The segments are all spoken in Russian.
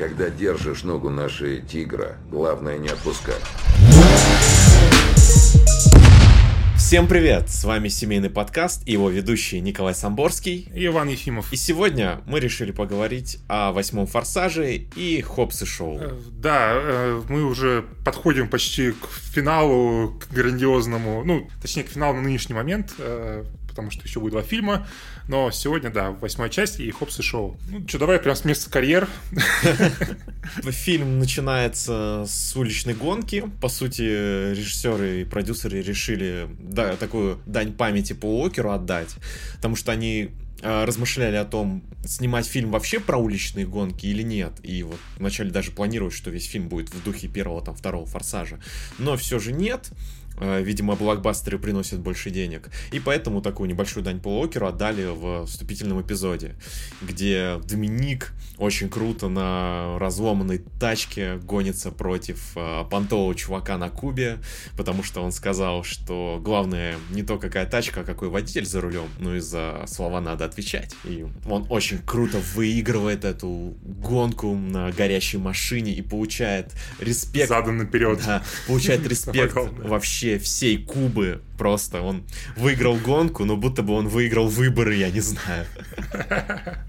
Когда держишь ногу на шее тигра, главное не отпускать. Всем привет! С вами семейный подкаст и его ведущий Николай Самборский и Иван Ефимов. И сегодня мы решили поговорить о восьмом форсаже и Хопс и Шоу. Э, да, э, мы уже подходим почти к финалу, к грандиозному, ну, точнее, к финалу на нынешний момент э, потому что еще будет два фильма. Но сегодня, да, восьмая часть и Хопс и Шоу. Ну, что, давай прям с места карьер. Фильм начинается с уличной гонки. По сути, режиссеры и продюсеры решили да, такую дань памяти по Уокеру отдать, потому что они а, размышляли о том, снимать фильм вообще про уличные гонки или нет. И вот вначале даже планировали, что весь фильм будет в духе первого, там, второго форсажа. Но все же нет. Э, видимо, блокбастеры приносят больше денег. И поэтому такую небольшую дань Полу Океру отдали в вступительном эпизоде, где Доминик очень круто на разломанной тачке гонится против э, понтового чувака на Кубе, потому что он сказал, что главное не то, какая тачка, а какой водитель за рулем, но и за слова надо отвечать. И он очень круто выигрывает эту гонку на горящей машине и получает респект. Задан наперед. Да, получает респект вообще вообще всей Кубы просто. Он выиграл гонку, но будто бы он выиграл выборы, я не знаю.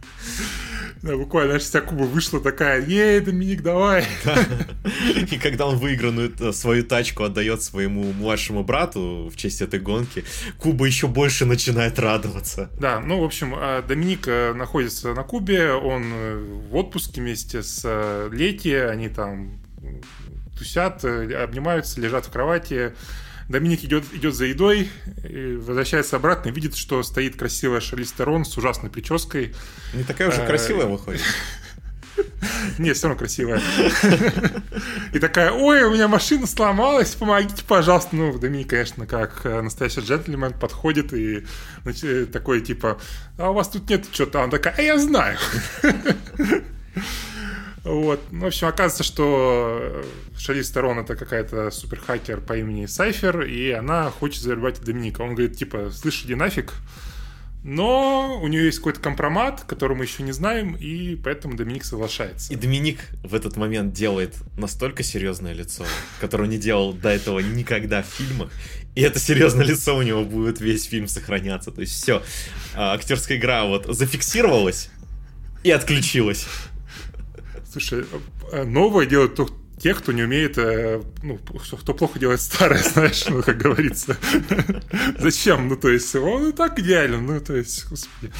Да, буквально, знаешь, вся Куба вышла такая, ей, Доминик, давай. И когда он выигранную э, свою тачку отдает своему младшему брату в честь этой гонки, Куба еще больше начинает радоваться. Да, ну, в общем, а, Доминик э, находится на Кубе, он э, в отпуске вместе с Лети, они там тусят, обнимаются, лежат в кровати, Доминик идет, идет за едой, возвращается обратно и видит, что стоит красивая Шарли Стерон с ужасной прической. Не такая уже красивая выходит. Нет, все равно красивая. И такая, ой, у меня машина сломалась, помогите, пожалуйста. Ну, Доминик, конечно, как э, настоящий джентльмен, подходит и э, такой, типа, а у вас тут нет что-то. А она такая, а я знаю. Вот. Ну, в общем, оказывается, что э, Шариф Сторон это какая-то суперхакер по имени Сайфер, и она хочет завербовать Доминика. Он говорит, типа, слышь, иди нафиг, но у нее есть какой-то компромат, который мы еще не знаем, и поэтому Доминик соглашается. И Доминик в этот момент делает настолько серьезное лицо, которое не делал до этого никогда в фильмах. И это серьезное лицо у него будет весь фильм сохраняться. То есть все, а, актерская игра вот зафиксировалась и отключилась. Слушай, э, новое делают только те, кто не умеет, э, ну, кто плохо делает старое, знаешь, ну, как говорится. Зачем? Ну, то есть, он и так идеален, ну, то есть, господи.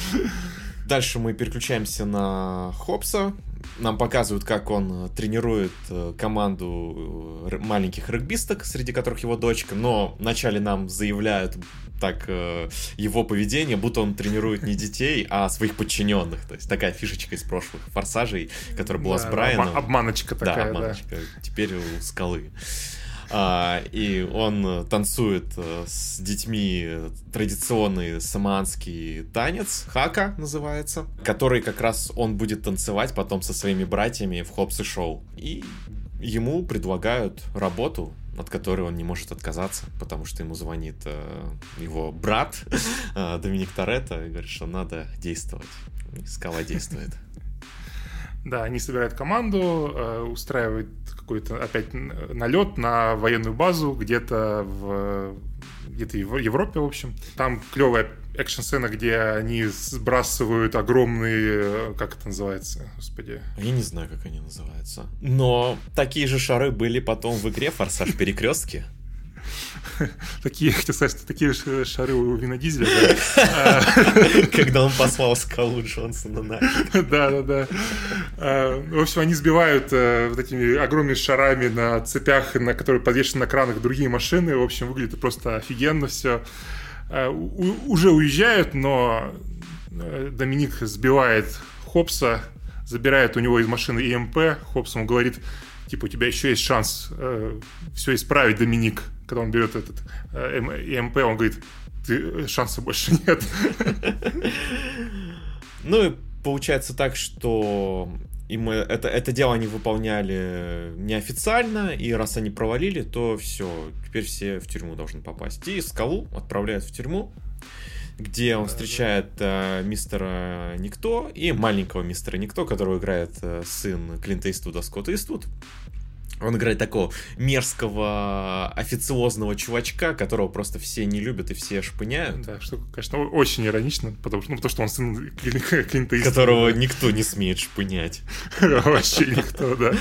Дальше мы переключаемся на Хопса. Нам показывают, как он тренирует э, команду маленьких регбисток, среди которых его дочка, но вначале нам заявляют так э, его поведение, будто он тренирует не детей, а своих подчиненных. То есть такая фишечка из прошлых форсажей, которая была да, с Брайаном. Обма- обманочка такая, да. обманочка. Да. Теперь у скалы. А, и он танцует э, с детьми традиционный саманский танец, хака называется, который как раз он будет танцевать потом со своими братьями в Хопс и Шоу. И ему предлагают работу от которой он не может отказаться, потому что ему звонит э, его брат э, Доминик Торетто и говорит, что надо действовать. И Скала действует. Да, они собирают команду, э, устраивают какой-то опять налет на военную базу где-то в где-то в Европе, в общем. Там клевая экшн-сцена, где они сбрасывают огромные... Как это называется? Господи. Я не знаю, как они называются. Но такие же шары были потом в игре «Форсаж Перекрестки». Такие, хотел сказать, что такие шары у Вина Дизеля, Когда он послал скалу Джонсона на Да, да, да. А, в общем, они сбивают э, вот этими огромными шарами на цепях, на которые подвешены на кранах другие машины. В общем, выглядит просто офигенно все. А, уже уезжают, но э, Доминик сбивает Хопса, забирает у него из машины ИМП. Хопс ему говорит, типа, у тебя еще есть шанс э, все исправить, Доминик когда он берет этот э, МП, он говорит, ты, э, шанса больше нет. Ну и получается так, что и мы это, это дело они выполняли неофициально, и раз они провалили, то все, теперь все в тюрьму должны попасть. И скалу отправляют в тюрьму, где он встречает э, мистера Никто и маленького мистера Никто, которого играет э, сын Клинта Иствуда, Скотт Иствуд. Он играет такого мерзкого, официозного чувачка, которого просто все не любят и все шпыняют. Да, что, конечно, очень иронично, потому что, ну, потому что он сын Клинта Иствуда. Которого никто не смеет шпынять. Вообще никто, да.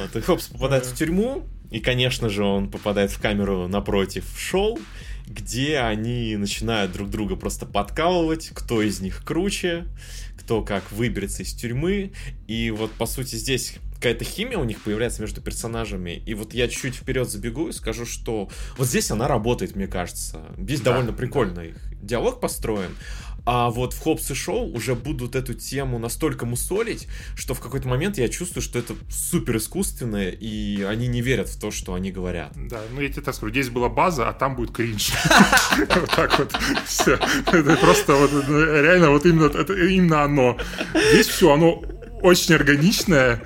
Вот, и Хопс попадает в тюрьму, и, конечно же, он попадает в камеру напротив шоу, где они начинают друг друга просто подкалывать, кто из них круче, кто как выберется из тюрьмы. И вот, по сути, здесь какая-то химия у них появляется между персонажами. И вот я чуть вперед забегу и скажу, что вот здесь она работает, мне кажется. Здесь да, довольно прикольно да. их диалог построен. А вот в Хопс и Шоу уже будут эту тему настолько мусолить, что в какой-то момент я чувствую, что это супер искусственное, и они не верят в то, что они говорят. Да, ну я тебе так скажу, здесь была база, а там будет кринж. Вот так вот. Все. Это просто вот ну, реально вот именно оно. Здесь все, оно очень органичное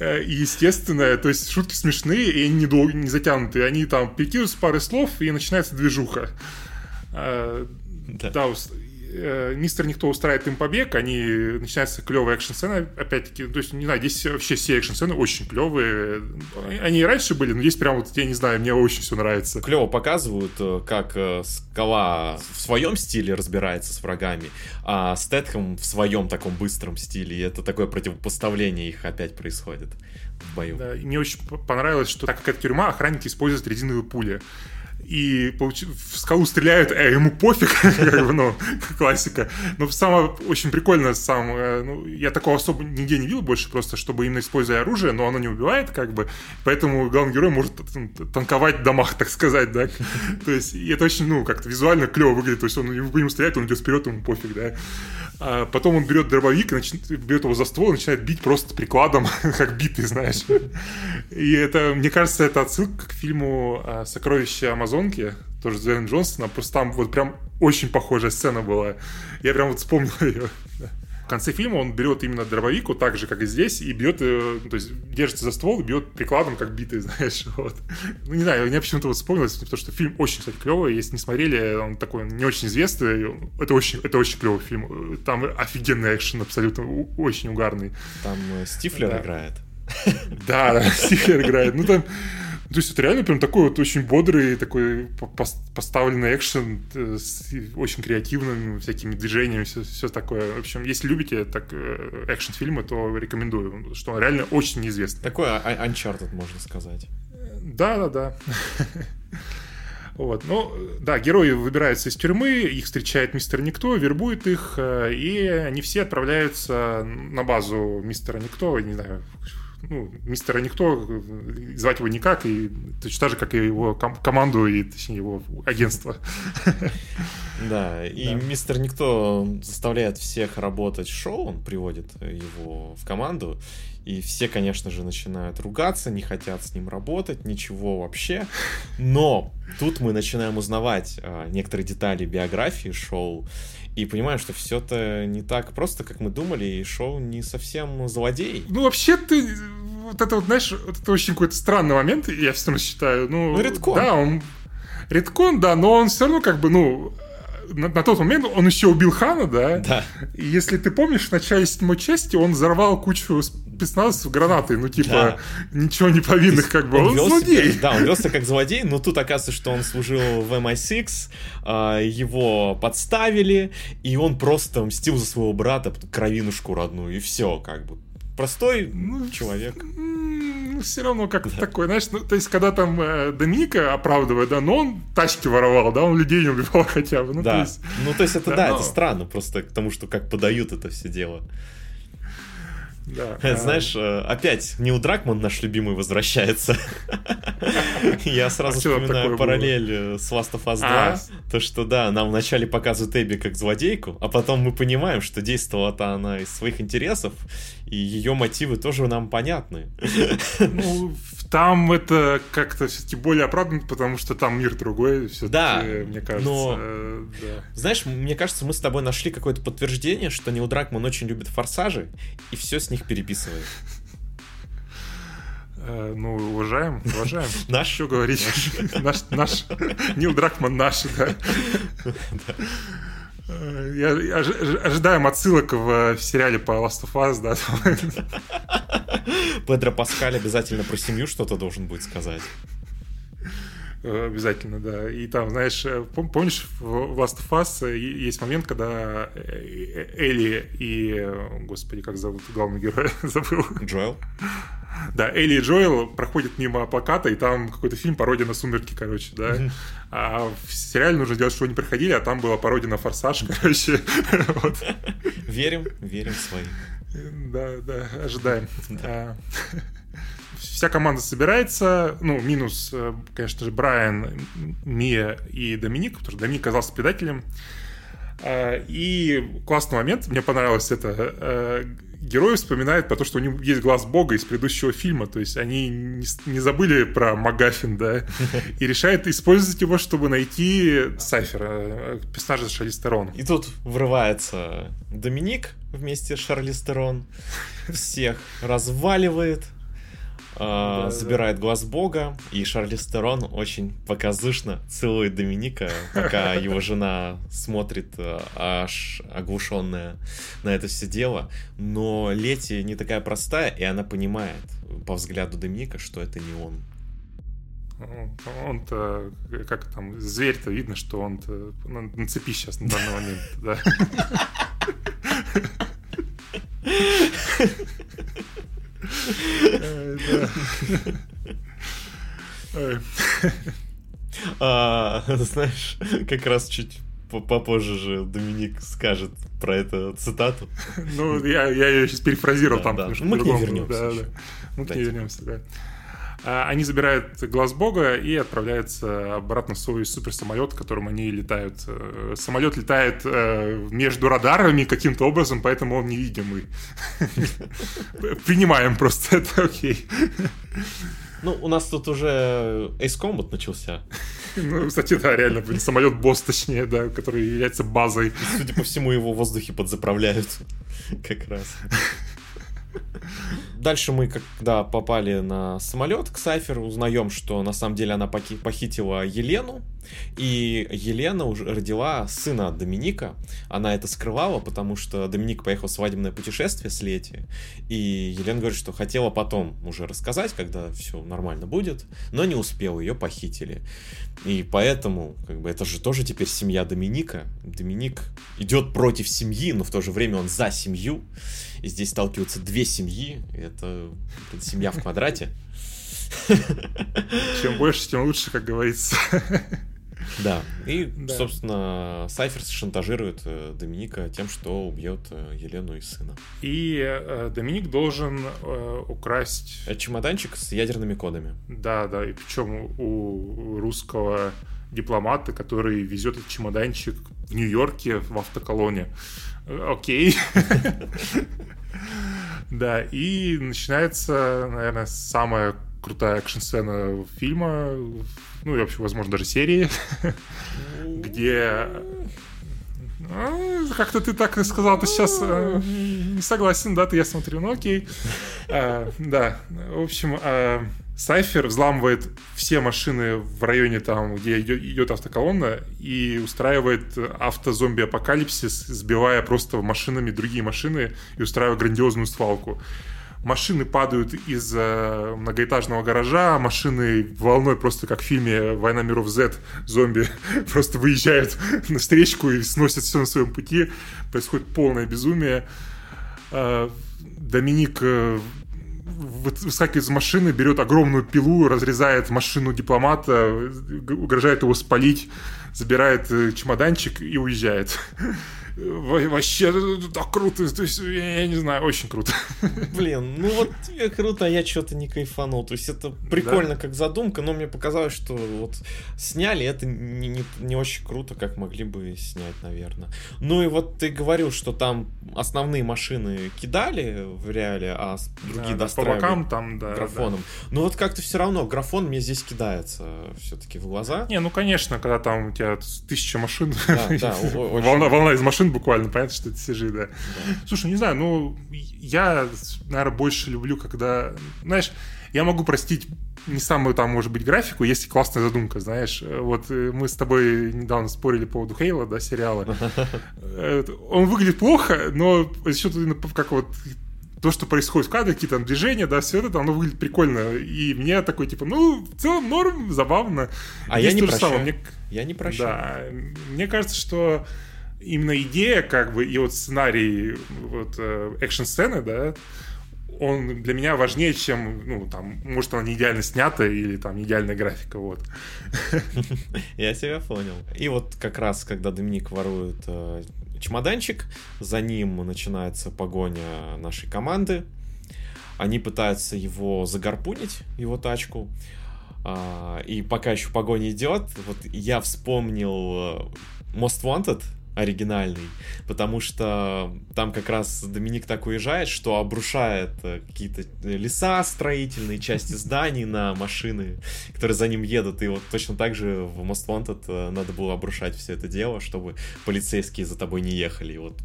естественное, то есть шутки смешные и они недолго, не затянутые. Они там перекидываются пары слов, и начинается движуха. Э, да, да э, мистер Никто устраивает им побег, они начинается клевая экшн-сцена, опять-таки, то есть, не знаю, здесь вообще все экшн-сцены очень клевые. Они и раньше были, но здесь прям вот, я не знаю, мне очень все нравится. Клево показывают, э, как э, Скала в своем стиле разбирается с врагами, а Стэтхэм в своем таком быстром стиле, и это такое противопоставление их опять происходит в бою. Да, и мне очень понравилось, что так как это тюрьма, охранники используют резиновые пули и в скалу стреляют, а ему пофиг, как бы, ну, классика. Но самое очень прикольно, сам, э, ну, я такого особо нигде не видел больше, просто чтобы именно используя оружие, но оно не убивает, как бы, поэтому главный герой может танковать в домах, так сказать, да. То есть, и это очень, ну, как-то визуально клево выглядит, то есть он по нему стреляет, он идет вперед, ему пофиг, да. А потом он берет дробовик, нач... берет его за ствол и начинает бить просто прикладом, как битый, знаешь. И это, мне кажется, это отсылка к фильму а, «Сокровища Амазонки», тоже с Дуэйном Джонсоном, просто там вот прям очень похожая сцена была. Я прям вот вспомнил ее конце фильма он берет именно дробовик, вот так же, как и здесь, и бьет, э, то есть держится за ствол и бьет прикладом, как битый, знаешь, вот. Ну, не знаю, мне почему-то вот вспомнилось, потому что фильм очень, кстати, клевый, если не смотрели, он такой не очень известный, это очень, это очень клевый фильм, там офигенный экшен абсолютно, очень угарный. Там э, Стифлер да. играет. Да, да, Стифлер играет, ну там то есть это реально прям такой вот очень бодрый, такой поставленный экшен э, с очень креативными всякими движениями, все, все такое. В общем, если любите так э, экшн-фильмы, то рекомендую, что он реально очень неизвестный. Такой а, а, Uncharted, можно сказать. Да-да-да. Вот. Ну, да, герои выбираются из тюрьмы, их встречает мистер Никто, вербует их, э, и они все отправляются на базу мистера Никто, не знаю, ну, мистера никто, звать его никак, и точно так же, как и его ком- команду, и точнее его агентство. Да, и да. мистер Никто заставляет всех работать шоу, он приводит его в команду, и все, конечно же, начинают ругаться, не хотят с ним работать, ничего вообще. Но тут мы начинаем узнавать а, некоторые детали биографии шоу, и понимаем, что все это не так просто, как мы думали, и шоу не совсем злодей. Ну, вообще ты... Вот это вот, знаешь, вот это очень какой-то странный момент, я все равно считаю. Ну, ну редкон. Да, он... Редкон, да, но он все равно как бы, ну, на, на тот момент он еще убил Хана, да? Да. И если ты помнишь, в начале седьмой части он взорвал кучу спецназовцев гранаты, ну, типа, да. ничего не повинных, как бы, он, он злодей. Себя, да, он велся как злодей, но тут оказывается, что он служил в MI6, а, его подставили, и он просто мстил за своего брата, кровинушку родную, и все, как бы. Простой ну, человек все равно как-то да. такой, знаешь, ну, то есть, когда там э, Доминика оправдывает, да, но он тачки воровал, да, он людей не убивал хотя бы. Ну, да, то есть, ну, то есть, это, да, да но... это странно просто к тому, что как подают это все дело. Да, Знаешь, а... опять Нил Дракман, наш любимый, возвращается. Я сразу а вспоминаю параллель было? с Last of Us 2. А? То, что да, нам вначале показывают Эбби как злодейку, а потом мы понимаем, что действовала-то она из своих интересов, и ее мотивы тоже нам понятны. Ну, там это как-то все-таки более оправданно, потому что там мир другой, все-таки, да, мне кажется. Но, э, да. знаешь, мне кажется, мы с тобой нашли какое-то подтверждение, что Нил Дракман очень любит форсажи и все с них переписывает. Э, ну, уважаем, уважаем. Наш? Что говорить? Наш, наш. Нил Дракман наш, да. Э, Я ожи- ожидаем отсылок в, в сериале по Last of Us, да. Педро Паскаль обязательно про семью что-то должен будет сказать. Э, Обязательно, да. И там, знаешь, э, пом- помнишь, в Last of Us э, есть момент, когда Элли и... Господи, как зовут главного героя? Забыл. Джоэл? Да, Элли и Джоэл проходят мимо плаката, и там какой-то фильм пародия на «Сумерки», короче, да. А в сериале нужно делать, чтобы они проходили, а там была пародия на «Форсаж», короче. Вот. Верим, верим в свои. Да, да, ожидаем. А, Вся команда собирается, ну, минус, э, конечно же, Брайан, Мия и Доминик, потому что Доминик оказался предателем. А, И классный момент, мне понравилось это, э, герой вспоминает про то, что у него есть глаз бога из предыдущего фильма, то есть они не, забыли про Магафин, да, и решает использовать его, чтобы найти Сайфера, э, персонажа Шарли Стерон. И тут врывается Доминик вместе с Шарли Стерон, всех разваливает, Да, забирает глаз бога, и Шарли Стерон очень показушно целует Доминика, пока его жена смотрит э, аж оглушенная на это все дело. Но Лети не такая простая, и она понимает по взгляду Доминика, что это не он. Он- Он-то, как там, зверь-то видно, что он-то на, на цепи сейчас на данный момент, да. А, знаешь, как раз чуть по- попозже же Доминик скажет про эту цитату. Ну, я, я ее сейчас перефразировал там. да. Мы к ней вернемся Да, еще. да. Мы к ней вернемся, да. А, Они забирают глаз бога и отправляются обратно в свой суперсамолет, которым они летают. Э, Самолет летает э, между радарами каким-то образом, поэтому он невидимый. Принимаем просто это, окей. Ну, у нас тут уже Ace Combat начался. Ну, кстати, да, реально, блин, самолет босс, точнее, да, который является базой. И, судя по всему, его в воздухе подзаправляют. Как раз. Дальше мы, когда попали на самолет к Сайферу, узнаем, что на самом деле она похитила Елену, и Елена уже родила сына Доминика. Она это скрывала, потому что Доминик поехал в свадебное путешествие с Лети, и Елена говорит, что хотела потом уже рассказать, когда все нормально будет, но не успела, ее похитили. И поэтому, как бы, это же тоже теперь семья Доминика. Доминик идет против семьи, но в то же время он за семью. И здесь сталкиваются две семьи. Это, это семья в квадрате. Чем больше, тем лучше, как говорится. Да. И, Да. собственно, Сайферс шантажирует э, Доминика тем, что убьет э, Елену и сына. И э, Доминик должен э, украсть Это чемоданчик с ядерными кодами. Да, да, и причем у русского дипломата, который везет этот чемоданчик Нью-Йорке в автоколоне. Окей. Да, и начинается, наверное, самая крутая экшн-сцена фильма, ну и вообще, возможно, даже серии, где... А, Как-то ты так сказал, ты сейчас э, не согласен, да, ты я смотрю, ну окей. А, Да, в общем, а, Сайфер взламывает все машины в районе там, где идет, идет автоколонна, и устраивает автозомби-апокалипсис, сбивая просто машинами другие машины и устраивая грандиозную свалку. Машины падают из э, многоэтажного гаража, машины волной просто как в фильме «Война миров Z» зомби просто выезжают на встречку и сносят все на своем пути. Происходит полное безумие. Э, Доминик э, выскакивает из машины, берет огромную пилу, разрезает машину дипломата, угрожает его спалить, забирает э, чемоданчик и уезжает. Во- Вообще э, так круто, то есть, я не знаю, очень круто. Блин, ну вот тебе круто, а я что-то не кайфанул. То есть это прикольно как задумка, но мне показалось, что вот сняли это не, не, не очень круто, как могли бы снять, наверное. Ну и вот ты говорил, что там основные машины кидали в реале, а другие Да, да, по достраивали бокам там, да. графоном. Но вот как-то все равно графон мне здесь кидается все-таки в глаза. да. Не, ну конечно, когда там у тебя тысяча машин, Да, да, волна, волна из машин машин буквально, понятно, что это CG, да. да. Слушай, не знаю, ну, я, наверное, больше люблю, когда, знаешь, я могу простить не самую там, может быть, графику, если классная задумка, знаешь. Вот э, мы с тобой недавно спорили по поводу Хейла, да, сериала. Э, он выглядит плохо, но счет как вот то, что происходит в кадре, какие-то там движения, да, все это, оно выглядит прикольно. И мне такой, типа, ну, в целом норм, забавно. А Здесь я не прощаю. Мне... Я не прощаю. Да, мне кажется, что именно идея, как бы, и вот сценарий, вот, э, экшн-сцены, да, он для меня важнее, чем, ну, там, может, она не идеально снята или там идеальная графика, вот. Я тебя понял. И вот как раз, когда Доминик ворует э, чемоданчик, за ним начинается погоня нашей команды. Они пытаются его загарпунить, его тачку. А, и пока еще погоня идет, вот я вспомнил э, Most Wanted, оригинальный, потому что там как раз Доминик так уезжает, что обрушает э, какие-то леса строительные, части зданий на машины, которые за ним едут, и вот точно так же в Most Wanted э, надо было обрушать все это дело, чтобы полицейские за тобой не ехали. Вот.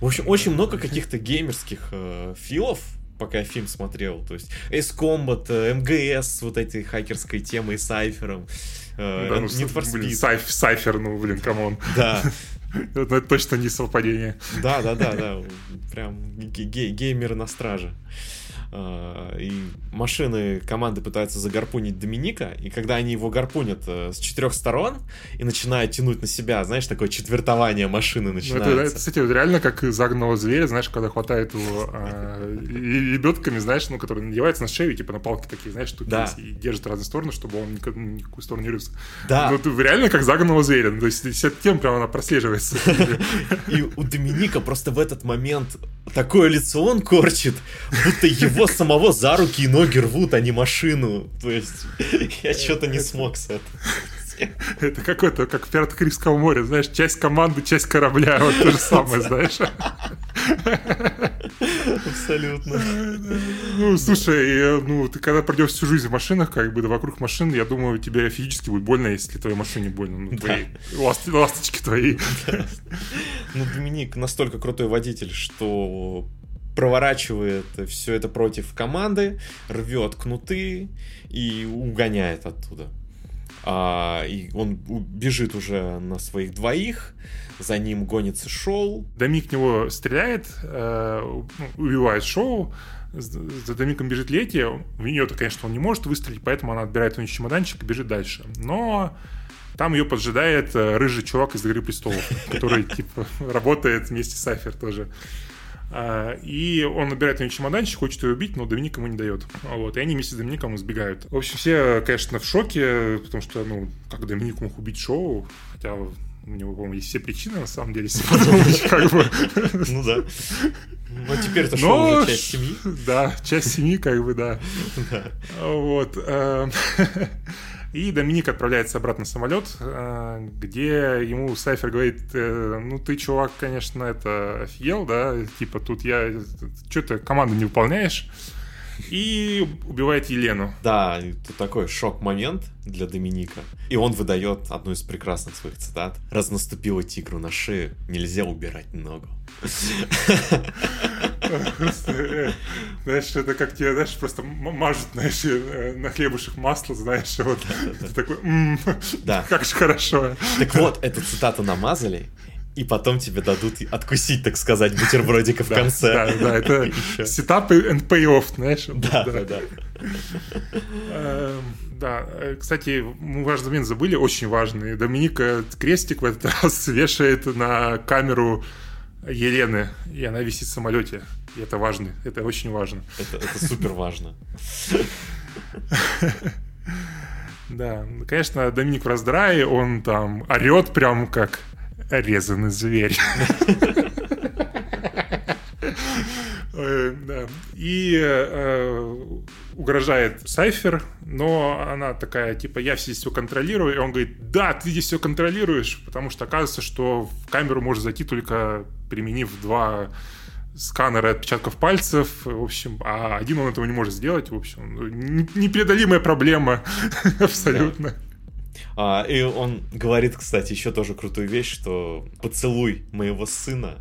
В общем, очень много каких-то геймерских э, филов, пока я фильм смотрел. То есть Ace Combat, MGS, вот этой хакерской темой с Сайфером. Э, да, ну, Need for Speed. Блин, сайф, сайфер, ну, блин, come on. Да. Это точно не совпадение. Да, да, да, да. Прям геймеры на страже. А, и машины команды пытаются загарпунить Доминика, и когда они его гарпунят э, с четырех сторон и начинают тянуть на себя, знаешь, такое четвертование машины начинается. Ну, это, кстати, реально как загнанного зверя, знаешь, когда хватает его а, лебедками, знаешь, ну, который надевается на шею, типа на палки такие, знаешь, штуки да. и держит в разные стороны, чтобы он никак, ни в какую сторону не рылся. Да. Ну, ты реально как загнанного зверя, ну, то есть вся тема прям она прослеживается. И у Доминика просто в этот момент такое лицо он корчит, будто его самого за руки и ноги рвут, а не машину. То есть я что-то не смог с этим. Это какой-то, как в «Пиратах Карибского моря», знаешь, часть команды, часть корабля, вот то же самое, знаешь. Абсолютно. Ну, слушай, ну, ты когда пройдешь всю жизнь в машинах, как бы, да, вокруг машин, я думаю, тебе физически будет больно, если твоей машине больно. Ну, твои ласточки твои. Ну, Доминик настолько крутой водитель, что проворачивает все это против команды, рвет кнуты и угоняет оттуда. А, и он бежит уже на своих двоих, за ним гонится Шоу. Домик него стреляет, э, ну, убивает Шоу, за Домиком бежит Лети, в нее-то, конечно, он не может выстрелить, поэтому она отбирает у нее чемоданчик и бежит дальше. Но там ее поджидает э, рыжий чувак из «Игры престолов», который, типа, работает вместе с Айфер тоже. А, и он набирает на нее чемоданчик, хочет ее убить, но Доминик ему не дает. Вот, и они вместе с Домиником сбегают. В общем, все, конечно, в шоке, потому что, ну, как Доминик мог убить шоу, хотя у него, по-моему, есть все причины, на самом деле, если подумать, как бы. Ну да. Ну, теперь это шоу уже часть семьи. Да, часть семьи, как бы, да. Вот. И Доминик отправляется обратно в самолет, э, где ему Сайфер говорит, э, ну ты, чувак, конечно, это офигел, да, типа тут я, что ты команду не выполняешь, и убивает Елену. Да, это такой шок-момент для Доминика. И он выдает одну из прекрасных своих цитат. «Раз наступила тигру на шею, нельзя убирать ногу». Э, знаешь, это как тебе, знаешь, просто мажут, знаешь, э, на хлебушек масло, знаешь, вот ты такой, да. как же хорошо. Так вот, эту цитату намазали, и потом тебе дадут откусить, так сказать, бутербродика в конце. Да, да, это сетап and payoff, знаешь. Да, да, да. Эм, да, э, кстати, мы важный момент забыли, очень важный. Доминика крестик в этот раз вешает на камеру Елены, и она висит в самолете. И это важно, это очень важно. Это, это супер важно. Да, конечно, Доминик в раздрае, он там орет прям как резанный зверь. Э, и э, угрожает Сайфер, но она такая, типа, я здесь все контролирую. И он говорит, да, ты здесь все контролируешь, потому что оказывается, что в камеру может зайти только применив два сканера отпечатков пальцев, в общем, а один он этого не может сделать, в общем, непреодолимая проблема абсолютно. А, и он говорит, кстати, еще тоже крутую вещь, что поцелуй моего сына,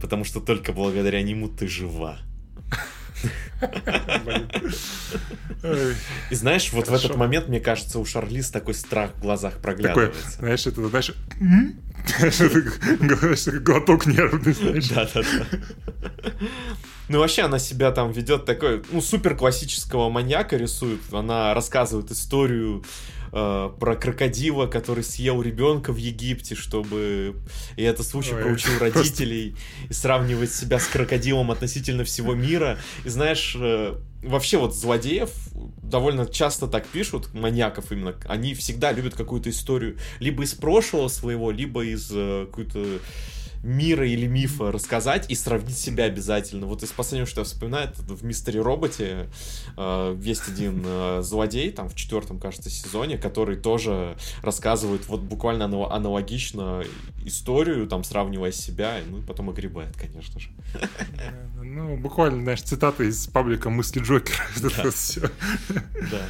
потому что только благодаря нему ты жива. И знаешь, вот в этот момент, мне кажется, у Шарлиз такой страх в глазах проглядывается. знаешь, это, знаешь, глоток нервный, знаешь. Да-да-да. Ну, вообще, она себя там ведет такой, ну, супер классического маньяка рисует. Она рассказывает историю э, про крокодила, который съел ребенка в Египте, чтобы... И это случай Ой, проучил родителей. И сравнивает себя с крокодилом относительно всего мира. И знаешь, э, вообще вот злодеев довольно часто так пишут, маньяков именно, они всегда любят какую-то историю либо из прошлого своего, либо из э, какой-то мира или мифа рассказать и сравнить себя обязательно. Вот из последнего, что я вспоминаю, это в Мистере Роботе э, есть один э, злодей, там в четвертом, кажется, сезоне, который тоже рассказывает вот буквально аналогично историю, там сравнивая себя, ну и потом огребает, конечно же. Ну, буквально, знаешь, цитаты из паблика мысли Джокера. Да. Да.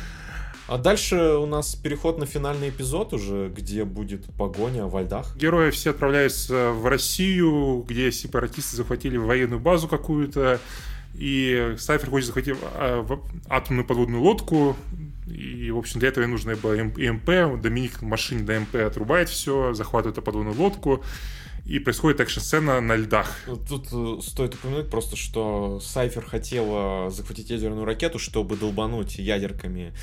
А дальше у нас переход на финальный эпизод уже, где будет погоня во льдах. Герои все отправляются в Россию, где сепаратисты захватили военную базу какую-то, и Сайфер хочет захватить а, атомную подводную лодку, и, в общем, для этого нужно было МП. Доминик в машине до МП отрубает все, захватывает эту подводную лодку и происходит экшн-сцена на льдах. Тут э, стоит упомянуть просто, что Сайфер хотела захватить ядерную ракету, чтобы долбануть ядерками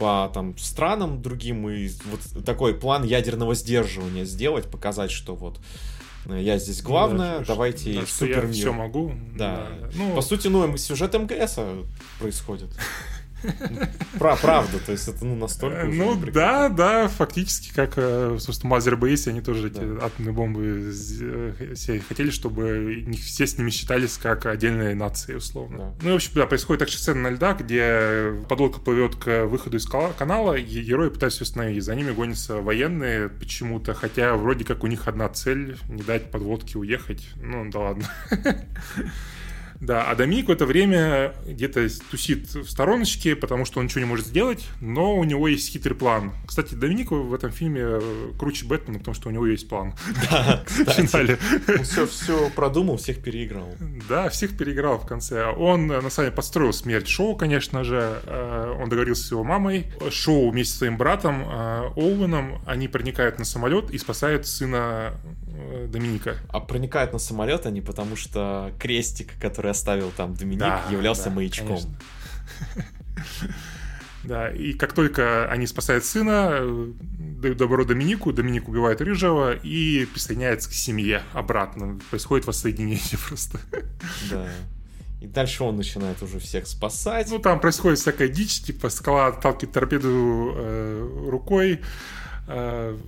по там странам другим и вот такой план ядерного сдерживания сделать, показать, что вот э, я здесь главное, да, давайте да, супер я все могу. Да. да. Ну, по сути, ну сюжет МГС происходит. Про правду, то есть это ну, настолько... Ну да, да, фактически, как, э, собственно, Мазер Бейси, они тоже эти атомные бомбы э, все хотели, чтобы все с ними считались как отдельные нации, условно. Ну и, в общем, да, происходит также сцена на льда, где подлодка плывет к выходу из канала, и герои пытаются остановить. За ними гонятся военные почему-то, хотя вроде как у них одна цель — не дать подводке уехать. Ну да ладно. Да, а Доминик в это время где-то тусит в стороночке, потому что он ничего не может сделать, но у него есть хитрый план. Кстати, Доминик в этом фильме э, круче Бэтмена, потому что у него есть план. Да, кстати. Он все, все продумал, всех переиграл. Да, всех переиграл в конце. Он, э, на самом деле, подстроил смерть Шоу, конечно же. Э, он договорился с его мамой. Шоу вместе с своим братом Оуэном, они проникают на самолет и спасают сына Доминика. А проникают на самолет они, потому что крестик, который оставил там Доминик, да, являлся да, маячком. Да, и как только они спасают сына, э, дают добро Доминику, Доминик убивает Рыжего и присоединяется к семье обратно. Происходит воссоединение просто. Да. И дальше он начинает уже всех спасать. Ну, там происходит всякая дичь, типа скала отталкивает торпеду э, рукой, э,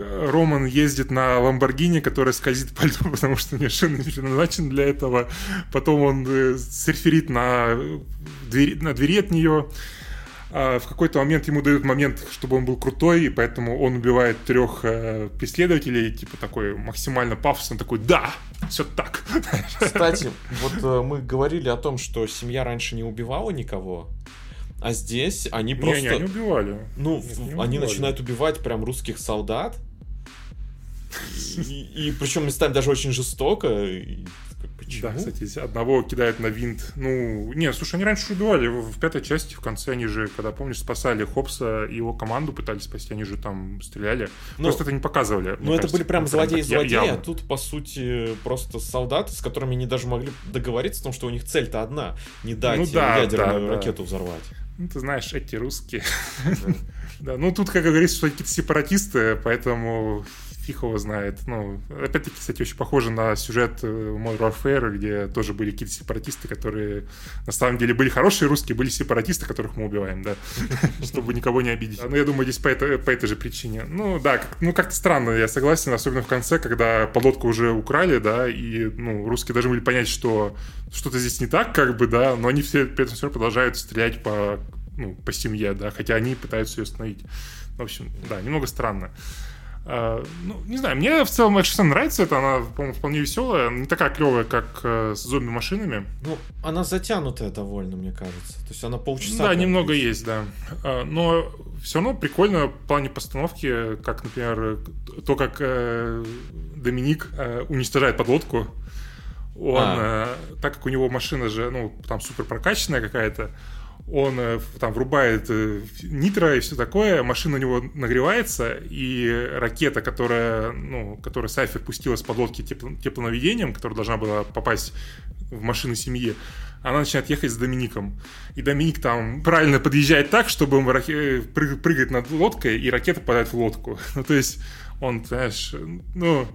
Роман ездит на Ламборгини, которая скользит по льду, потому что у нее шины предназначены для этого. Потом он э, серферит на, двери, на двери от нее. А в какой-то момент ему дают момент, чтобы он был крутой, и поэтому он убивает трех э, преследователей, типа такой максимально пафосно, такой «Да, все так». Кстати, вот э, мы говорили о том, что семья раньше не убивала никого, а здесь они просто... Не, не, они убивали. Ну, Нет, они убивали. начинают убивать прям русских солдат. И, и причем местами даже очень жестоко. И, почему? Да, кстати, одного кидают на винт. Ну, не, слушай, они раньше убивали. В пятой части, в конце, они же, когда, помнишь, спасали Хопса и его команду пытались спасти, они же там стреляли. Ну, просто это не показывали. Ну, это кажется, были прям злодеи-злодеи, а тут, по сути, просто солдаты, с которыми они даже могли договориться о том, что у них цель-то одна. Не дать ну, да, ядерную да, ракету да. взорвать. Ну, ты знаешь, эти русские. Да, ну тут, как говорится, что какие-то сепаратисты, поэтому фиг его знает. Ну, опять-таки, кстати, очень похоже на сюжет э, Modern Warfare, где тоже были какие-то сепаратисты, которые на самом деле были хорошие русские, были сепаратисты, которых мы убиваем, да, чтобы никого не обидеть. Ну, я думаю, здесь по, это, по этой же причине. Ну, да, ну, как-то странно, я согласен, особенно в конце, когда подлодку уже украли, да, и, ну, русские должны были понять, что что-то здесь не так, как бы, да, но они все при этом все продолжают стрелять по, ну, по семье, да, хотя они пытаются ее остановить. В общем, да, немного странно. А, ну, не знаю, мне в целом эта сцена нравится, это она, по-моему, вполне веселая, не такая клевая, как э, с зомби-машинами. Ну, она затянутая довольно, мне кажется. То есть она полчаса. Да, немного есть, да. А, но все равно прикольно в плане постановки, как, например, то, как э, Доминик э, уничтожает подлодку. Он, а. э, так как у него машина же, ну, там супер прокачанная какая-то, он э, там врубает э, нитро и все такое, машина у него нагревается, и ракета, которая, ну, которую Сайфер пустила с подлодки тепло, теплонаведением, которая должна была попасть в машину семьи, она начинает ехать с Домиником. И Доминик там правильно подъезжает так, чтобы он э, прыгает над лодкой, и ракета попадает в лодку. Ну, то есть он, знаешь, ну,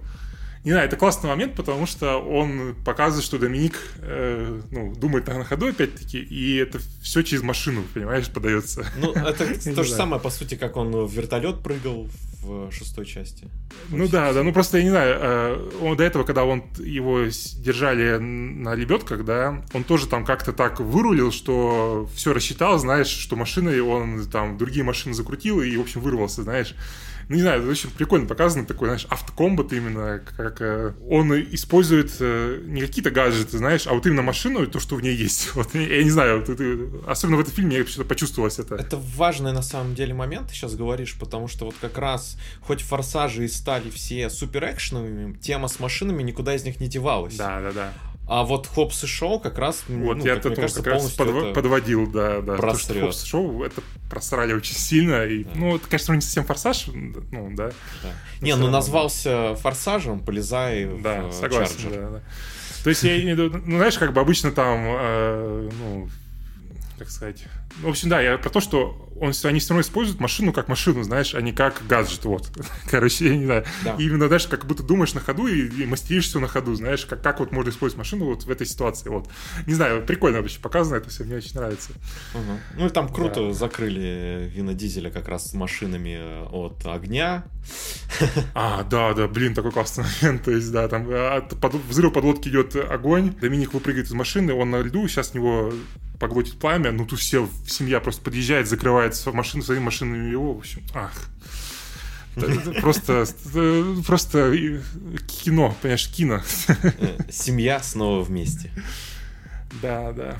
не знаю, это классный момент, потому что он показывает, что Доминик э, ну, думает на ходу, опять-таки, и это все через машину, понимаешь, подается. Ну, это то же самое, по сути, как он в вертолет прыгал в шестой части. Ну да, да, ну просто я не знаю, э, он до этого, когда он его держали на лебедках, да, он тоже там как-то так вырулил, что все рассчитал, знаешь, что машиной он там другие машины закрутил и, в общем, вырвался, знаешь ну, не знаю, это очень прикольно показано, такой, знаешь, автокомбат именно, как э, он использует э, не какие-то гаджеты, знаешь, а вот именно машину и то, что в ней есть. Вот, я не знаю, вот это, особенно в этом фильме я что-то почувствовалось это. Это важный на самом деле момент, ты сейчас говоришь, потому что вот как раз, хоть форсажи и стали все супер экшеновыми, тема с машинами никуда из них не девалась. Да, да, да. А вот Хопс и Шоу как раз, вот ну, я как, это кажется, как раз подв... подводил, да, да. Просрет. Хопс и Шоу это просрали очень сильно. И, да. Ну, это, конечно, не совсем форсаж, ну, да. да. Не, ну назвался форсажем, полезай да, в согласен, Чарджер. Да, да. То есть, я ну, знаешь, как бы обычно там, э, ну, как сказать, в общем, да, я про то, что он, они все равно используют машину как машину, знаешь, а не как гаджет, вот. Короче, я не знаю. Да. И именно, знаешь, как будто думаешь на ходу и, и мастеришь все на ходу, знаешь, как, как вот можно использовать машину вот в этой ситуации, вот. Не знаю, прикольно вообще показано это все, мне очень нравится. Угу. Ну и там круто да. закрыли Вина Дизеля как раз с машинами от огня. А, да, да, блин, такой классный момент, то есть, да, там от под, взрыва подлодки идет огонь, Доминик выпрыгивает из машины, он на льду, сейчас у него поглотит пламя, ну тут все, семья просто подъезжает, закрывает машину своими машинами его, в общем, ах. Просто, просто кино, понимаешь, кино. Э, семья снова вместе. Да, да.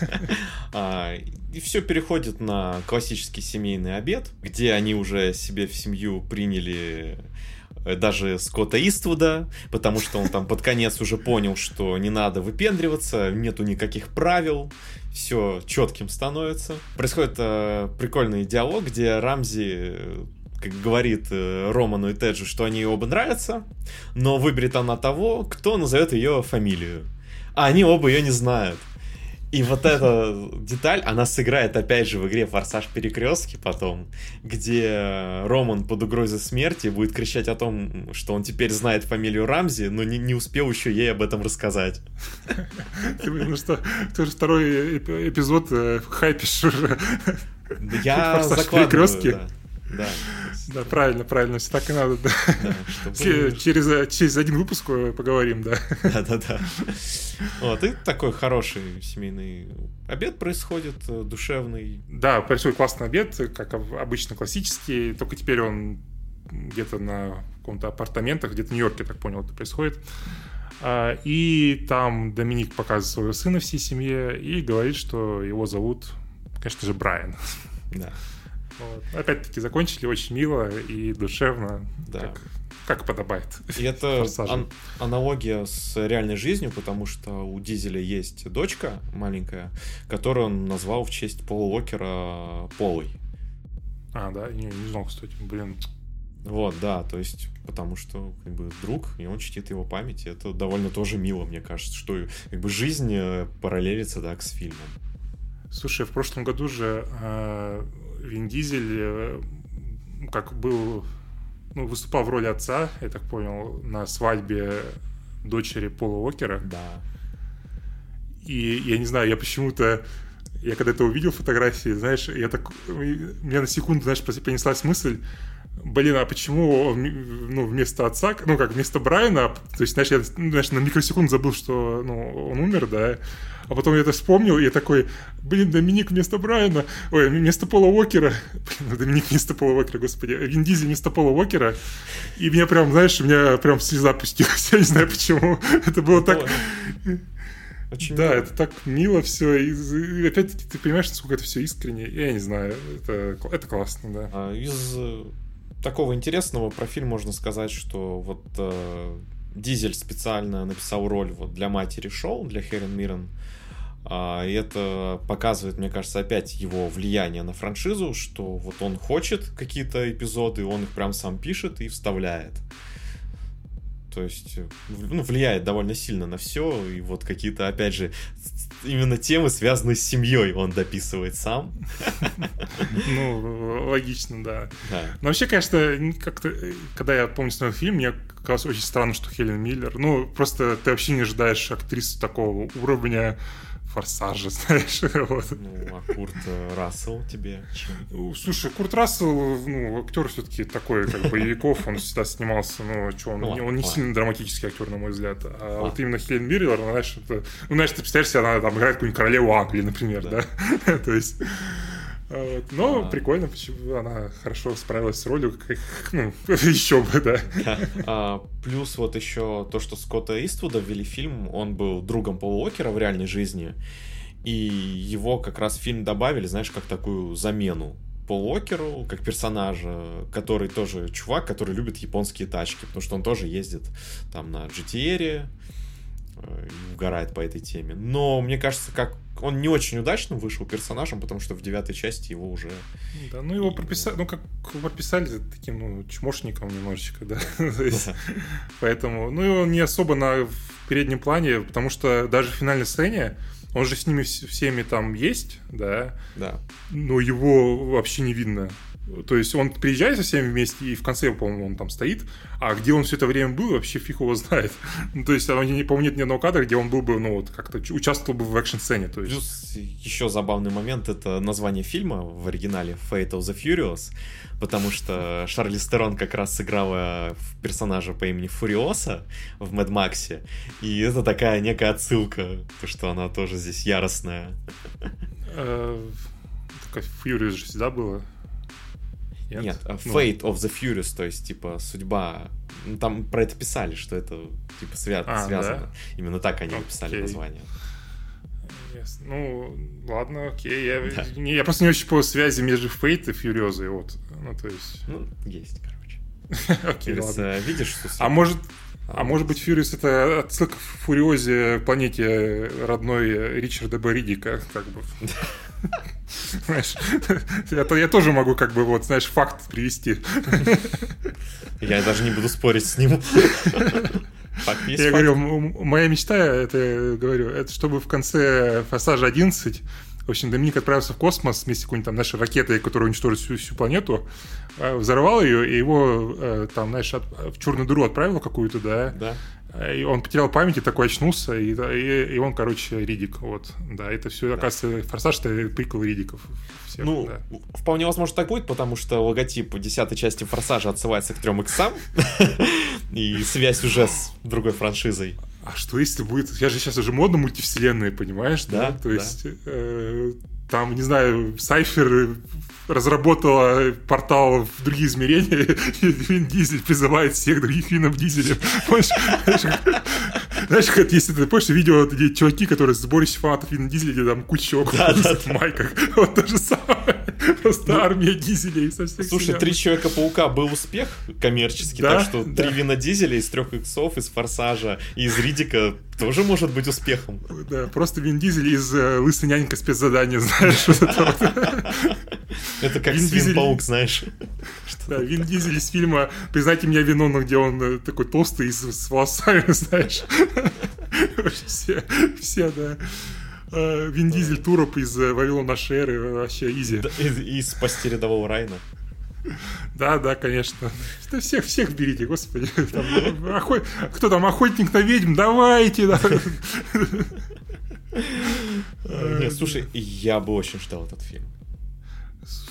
А, и все переходит на классический семейный обед, где они уже себе в семью приняли Э, даже Скотта Иствуда, потому что он там под конец уже понял, что не надо выпендриваться, нету никаких правил, все четким становится. Происходит э, прикольный диалог, где Рамзи как говорит э, Роману и Теджу, что они оба нравятся, но выберет она того, кто назовет ее фамилию. А они оба ее не знают. И вот эта деталь, она сыграет опять же в игре Форсаж Перекрестки потом, где Роман под угрозой смерти будет кричать о том, что он теперь знает фамилию Рамзи, но не, не успел еще ей об этом рассказать. Ну что, ты же второй эпизод э, хайпишь уже. Я закладываю, да. Да, правильно, правильно, все так и надо. Да. Да, через, через один выпуск э, поговорим, да. Да-да-да. Вот, и такой хороший семейный обед происходит, э, душевный. Да, происходит классный обед, как обычно классический, только теперь он где-то на каком-то апартаментах, где-то в Нью-Йорке, так понял, это происходит. А, и там Доминик показывает своего сына всей семье и говорит, что его зовут, конечно же, Брайан. Да. Вот. Опять-таки закончили очень мило и душевно, да. как, как подобает. И это ан- аналогия с реальной жизнью, потому что у Дизеля есть дочка маленькая, которую он назвал в честь Пола Уокера Полой. А, да, не, не знал, кстати, блин. Вот, да, то есть, потому что, как бы, друг, и он чтит его память, и это довольно тоже мило, мне кажется, что, как бы, жизнь э, параллелится, так, с фильмом. Слушай, в прошлом году же э, Вин Дизель э, как был, ну, выступал в роли отца, я так понял, на свадьбе дочери Пола Уокера. Да. И я не знаю, я почему-то я когда это увидел фотографии, знаешь, я так, мне на секунду, знаешь, принеслась мысль, блин, а почему ну, вместо отца, ну как, вместо Брайана, то есть, знаешь, я ну, знаешь, на микросекунд забыл, что ну, он умер, да, а потом я это вспомнил, и я такой, блин, Доминик вместо Брайана, ой, вместо Пола Уокера, блин, ну, Доминик вместо Пола Уокера, господи, Вин Дизель вместо Пола Уокера, и меня прям, знаешь, у меня прям слеза пустилась, я не знаю почему, это было так... Очень да, мило. это так мило все. И, и опять ты понимаешь, насколько это все искренне. Я не знаю, это, это классно, да. А из такого интересного про фильм можно сказать, что вот э, Дизель специально написал роль вот для матери шоу, для Хелен Миррен. А, и это показывает, мне кажется, опять его влияние на франшизу, что вот он хочет какие-то эпизоды, он их прям сам пишет и вставляет. То есть, ну, влияет довольно сильно на все. И вот какие-то, опять же, именно темы, связанные с семьей, он дописывает сам. Ну, логично, да. Но вообще, конечно, как-то, когда я помню смотрел фильм, мне казалось очень странно, что Хелен Миллер. Ну, просто ты вообще не ожидаешь актрису такого уровня Форсажа, знаешь. вот. Ну, а Курт э, Рассел тебе чем? Слушай, Курт Рассел, ну, актер все-таки такой, как боевиков, он всегда снимался, ну, что, он, ну, он ладно. не сильно драматический актер, на мой взгляд. А ладно. вот именно Хелен Миррелер, ну, знаешь, это, ну, знаешь, ты представляешь себе, она там играет какую-нибудь королеву Англии, например, да? да? То есть... Вот. Но а... прикольно, почему она хорошо справилась с ролью, как, ну, еще бы, да. да. А, плюс вот еще то, что Скотта Иствуда ввели фильм, он был другом Пола Уокера в реальной жизни, и его как раз в фильм добавили, знаешь, как такую замену Пол Уокеру, как персонажа, который тоже чувак, который любит японские тачки, потому что он тоже ездит там на GTR, Э, и угорает по этой теме. Но мне кажется, как он не очень удачно вышел персонажем, потому что в девятой части его уже... Да, ну его прописали, ну как прописали таким, ну, чмошником немножечко, да. да. Поэтому, ну его не особо на переднем плане, потому что даже в финальной сцене он же с ними всеми там есть, да. Да. Но его вообще не видно. То есть он приезжает со всеми вместе, и в конце, по-моему, он там стоит, а где он все это время был, вообще фиг его знает. ну, то есть, помню, нет ни одного кадра, где он был бы, ну, вот, как-то участвовал бы в экшн-сцене. То есть. Плюс еще забавный момент — это название фильма в оригинале Fate of the Furious, потому что Шарли Стерон как раз сыграла персонажа по имени Фуриоса в Мэд Максе, и это такая некая отсылка, то, что она тоже здесь яростная. Э, Furious же всегда было. Нет, Нет ну. Fate of the Furious, то есть, типа, судьба... Ну, там про это писали, что это, типа, свя... а, связано. Да? Именно так они написали название. Yes. Ну, ладно, окей. Я, да. не, я просто не очень по связи между Fate и Furiosa, вот. Ну, то есть... Ну, есть, короче. окей, ладно. Э, видишь, что... А может... А, а может быть, Фьюрис это отсылка в Фуриозе планете родной Ричарда Боридика, как бы. Знаешь, я, я тоже могу как бы вот, знаешь, факт привести. Я даже не буду спорить с ним. Факт есть я факт. говорю, моя мечта, это говорю, это чтобы в конце Форсажа 11 в общем, Доминик отправился в космос вместе с какой-нибудь там нашей ракетой, которая уничтожит всю, всю планету, э, взорвал ее, и его э, там, знаешь, от, в черную дыру отправил какую-то, да? Да. И он потерял память и такой очнулся, и, и, и он, короче, Ридик. Вот, да, это все, да. оказывается, форсаж это прикол Ридиков. Всех, ну, да. вполне возможно так будет, потому что логотип десятой части форсажа отсылается к трем иксам, и связь уже с другой франшизой. А что если будет... Я же сейчас уже модно мультивселенные, понимаешь, да? да? То есть... Э, там, не знаю, Сайфер разработала портал в другие измерения, и Вин Дизель призывает всех других Винов Дизеля. Знаешь, как если ты помнишь видео, где чуваки, которые сборище фанатов Вина Дизеля, где там куча чуваков да, да, в майках. Вот то же самое. Просто ну, армия Дизелей со всех Слушай, три Человека-паука был успех коммерческий, да? так что да. три Вина Дизеля из трех иксов, из Форсажа и из Ридика тоже может быть успехом. Да, просто Вин Дизель из э, «Лысый нянька спецзадания», знаешь, вот это вот. Это как Вин Свин Паук, знаешь. Да, Вин Дизель из фильма «Признайте меня виновным», где он э, такой толстый с, с волосами, знаешь. Все, все, да. Э, Вин Дизель Туроп из Вавилона Шеры вообще изи. И спасти рядового Райна. Да, да, конечно. Это всех, всех берите, господи. Там, охот... Кто там, охотник на ведьм? Давайте. Да. Нет, слушай, я бы очень ждал этот фильм.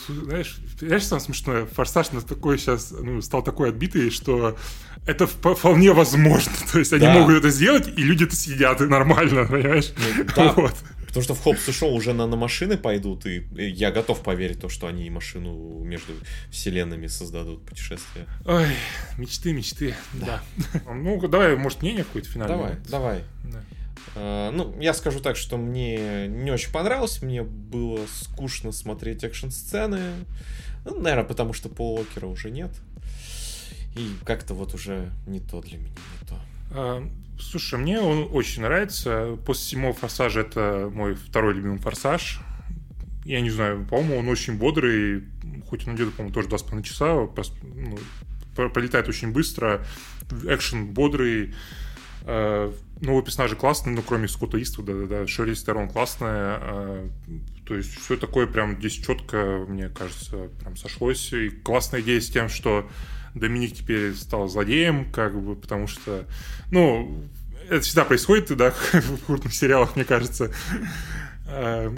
Знаешь, знаешь, самое смешное? Форсаж на такой сейчас, ну, стал такой отбитый, что это вполне возможно. То есть они да. могут это сделать, и люди это съедят нормально, понимаешь? Ну, да, вот. Потому что в Хопс и Шоу уже на, на машины пойдут, и я готов поверить то, что они машину между вселенными создадут путешествие. Ой, мечты, мечты, да. да. Ну, давай, может, мнение какое-то финальное? Давай, давай. Да. Uh, ну, я скажу так, что мне не очень понравилось, мне было скучно смотреть экшн-сцены. Ну, наверное, потому что Пола Окера уже нет. И как-то вот уже не то для меня, не то. Uh, Слушай, мне он очень нравится. После седьмого форсажа это мой второй любимый форсаж. Я не знаю, по-моему, он очень бодрый, хоть он идет, по-моему, тоже 2,5 часа, ну, пролетает очень быстро, экшен бодрый, э, новые персонажи классные, ну, кроме Скотта Иствуда, да, да, Шерри Стерон классная, э, то есть все такое прям здесь четко, мне кажется, прям сошлось, и классная идея с тем, что Доминик теперь стал злодеем, как бы, потому что, ну, это всегда происходит, да, в крупных сериалах, мне кажется. А,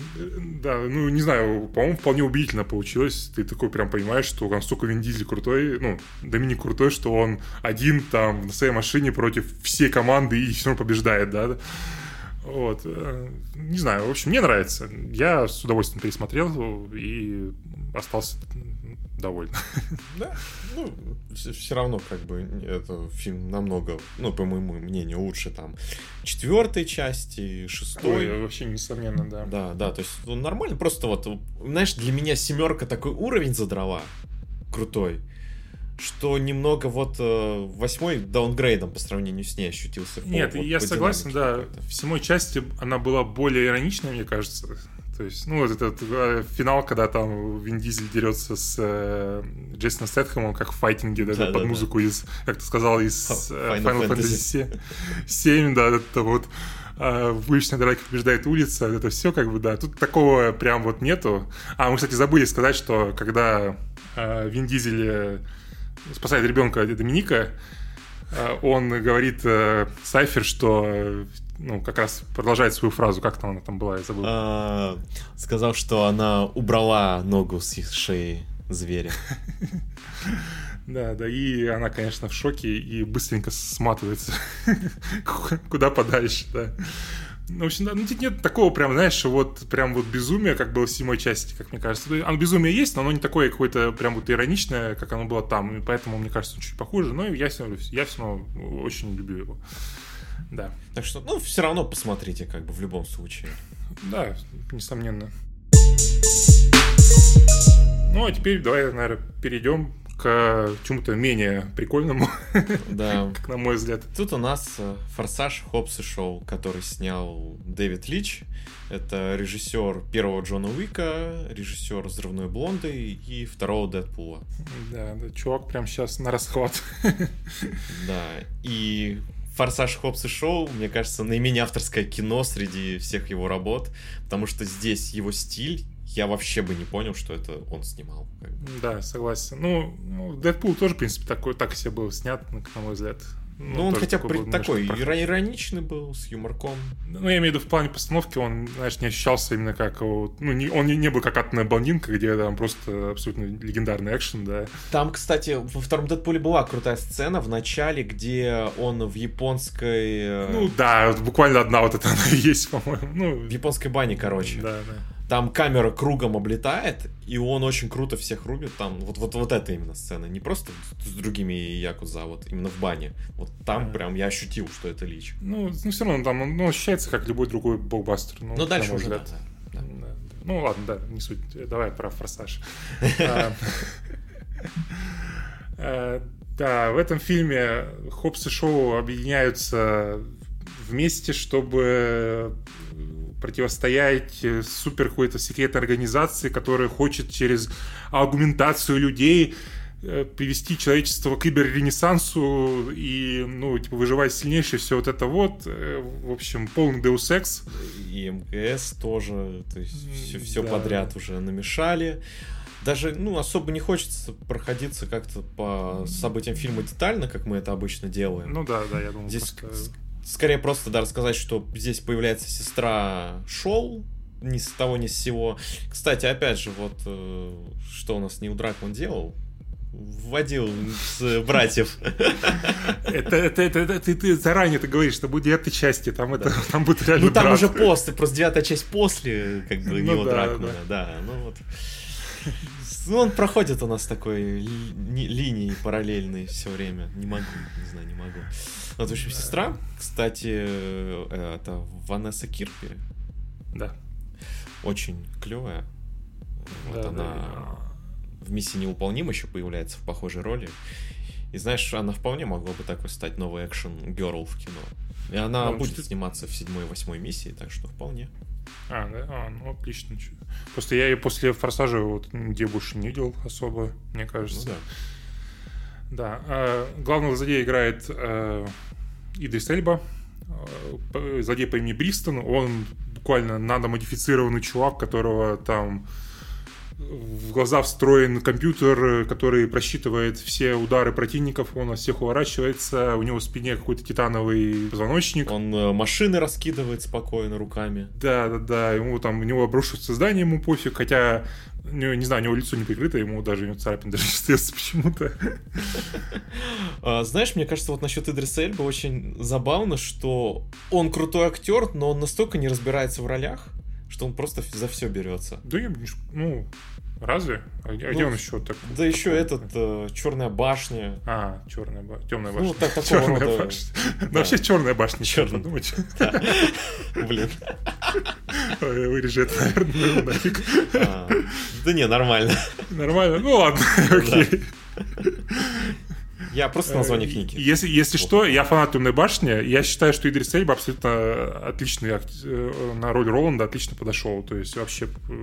да, ну, не знаю, по-моему, вполне убедительно получилось. Ты такой прям понимаешь, что там столько Вин Дизель крутой, ну, Доминик крутой, что он один там на своей машине против всей команды и все равно побеждает, да. Вот. Э, не знаю, в общем, мне нравится. Я с удовольствием пересмотрел и остался доволен. Да, ну, все равно, как бы, это фильм намного, ну, по моему мнению, лучше там четвертой части, шестой. Ой, вообще, несомненно, да. Да, да, то есть, ну, нормально, просто вот, знаешь, для меня семерка такой уровень задрала, крутой, что немного вот э, восьмой даунгрейдом по сравнению с ней ощутился. Нет, вот, я согласен, да. В седьмой части она была более ироничная, мне кажется. То есть, ну, вот этот э, финал, когда там Вин Дизель дерется с э, Джейсоном Стэтхэмом, как в файтинге, да, да, под да, музыку да. из, как ты сказал, из э, Final, Final Fantasy 7, да, это вот э, в уличной драке побеждает улица, это все как бы, да, тут такого прям вот нету. А, мы, кстати, забыли сказать, что когда э, Вин Дизель э, спасает ребенка Доминика, э, он говорит э, Сайфер, что ну, как раз продолжает свою фразу. Как там она там была, я забыл. А, сказал, что она убрала ногу с шеи зверя. Да, да, и она, конечно, в шоке и быстренько сматывается куда подальше, да. Ну, в общем, да, ну, тут нет такого прям, знаешь, вот прям вот безумия, как было в седьмой части, как мне кажется. Оно безумие есть, но оно не такое какое-то прям вот ироничное, как оно было там, и поэтому, мне кажется, он чуть похуже, но я все равно, я все равно очень люблю его. Да. Так что, ну, все равно посмотрите, как бы в любом случае. Да, несомненно. Ну, а теперь давай, наверное, перейдем к чему-то менее прикольному, да. как на мой взгляд. Тут у нас э, «Форсаж. Хопс и Шоу», который снял Дэвид Лич. Это режиссер первого Джона Уика, режиссер «Взрывной блонды» и второго «Дэдпула». Да, да, чувак прям сейчас на расхват. Да, и Форсаж Хопс и Шоу, мне кажется, наименее авторское кино среди всех его работ, потому что здесь его стиль, я вообще бы не понял, что это он снимал. Да, согласен. Ну, Дэдпул тоже, в принципе, такой, так себе был снят, на мой взгляд. Ну, ну он хотя бы такой, такой ироничный был, с юморком. Ну, я имею в виду в плане постановки, он, знаешь, не ощущался именно как... Ну, не, он не, не был как атомная блондинка, где там просто абсолютно легендарный экшен, да. Там, кстати, во втором Дэдпуле была крутая сцена в начале, где он в японской... Э, ну, да, буквально одна вот эта она есть, по-моему. Ну, в японской бане, короче. Да, да там камера кругом облетает, и он очень круто всех рубит. Там вот, вот, вот это именно сцена. Не просто с другими якуза, а вот именно в бане. Вот там прям я ощутил, что это Лич. Ну, ну все равно там ну, ощущается, как любой другой блокбастер. Ну, ну дальше уже, да, да. Ну ладно, да, не суть. Давай про форсаж. А, э, да, в этом фильме Хопс и Шоу объединяются вместе, чтобы противостоять э, супер какой-то секретной организации, которая хочет через аргументацию людей э, привести человечество к киберренессансу и, ну, типа, выживать сильнейший, все вот это вот. Э, в общем, полный Deus Ex. И МГС тоже, то есть все, все да. подряд уже намешали. Даже, ну, особо не хочется проходиться как-то по событиям фильма детально, как мы это обычно делаем. Ну да, да, я думаю, Здесь просто скорее просто да, рассказать, что здесь появляется сестра Шоу, ни с того ни с сего. Кстати, опять же, вот э, что у нас Нил Дракман делал, вводил с братьев. Это, это, это, это ты, ты заранее ты говоришь, что будет девятой части, там это там будет реально. Ну там драться. уже после, просто девятая часть после, как бы, Ну Нила да, Дракмана, да, ну вот. Ну, он проходит у нас такой ли- ни- линией параллельной все время. Не могу, не знаю, не могу. Вот, в общем, сестра, кстати, э, это Ванесса Кирпи, Да. очень клевая. Вот Да, она да. в миссии неуполним еще появляется в похожей роли. И знаешь, она вполне могла бы такой стать новой экшен-герл в кино. И она Ну, будет что- сниматься в седьмой и восьмой миссии, так что вполне. А, да? А, ну отлично. Просто я ее после форсажа вот нигде больше не видел особо, мне Ну кажется. да. Да. а, главного злодея играет э, Идрис Эльба. П- Злодей по имени Бристон. Он буквально наномодифицированный чувак, которого там в глаза встроен компьютер, который просчитывает все удары противников, он от всех уворачивается, у него в спине какой-то титановый позвоночник. Он э, машины раскидывает спокойно руками. Да, да, да, ему там, у него обрушивается здание, ему пофиг, хотя, ну, не знаю, у него лицо не прикрыто, ему даже у него царапин даже не остается почему-то. А, знаешь, мне кажется, вот насчет Идриса Эльба очень забавно, что он крутой актер, но он настолько не разбирается в ролях, что он просто за все берется. Да, я, ну, разве? А где, а Ну, где он еще так? Да еще этот э, Черная башня. А, черная башня, темная Ну, башня. так- такого черная рода- башня. Ну, вообще черная башня, Чёрная. черт подумать. Блин. Вырежи это, наверное, ну, нафиг. А, Да не, нормально. Нормально? Ну ладно, окей. Я просто название книги. Если, если что, я фанат «Темной башни». Я считаю, что Идрис Эльба абсолютно отличный ак- э, на роль Роланда отлично подошел. То есть вообще э,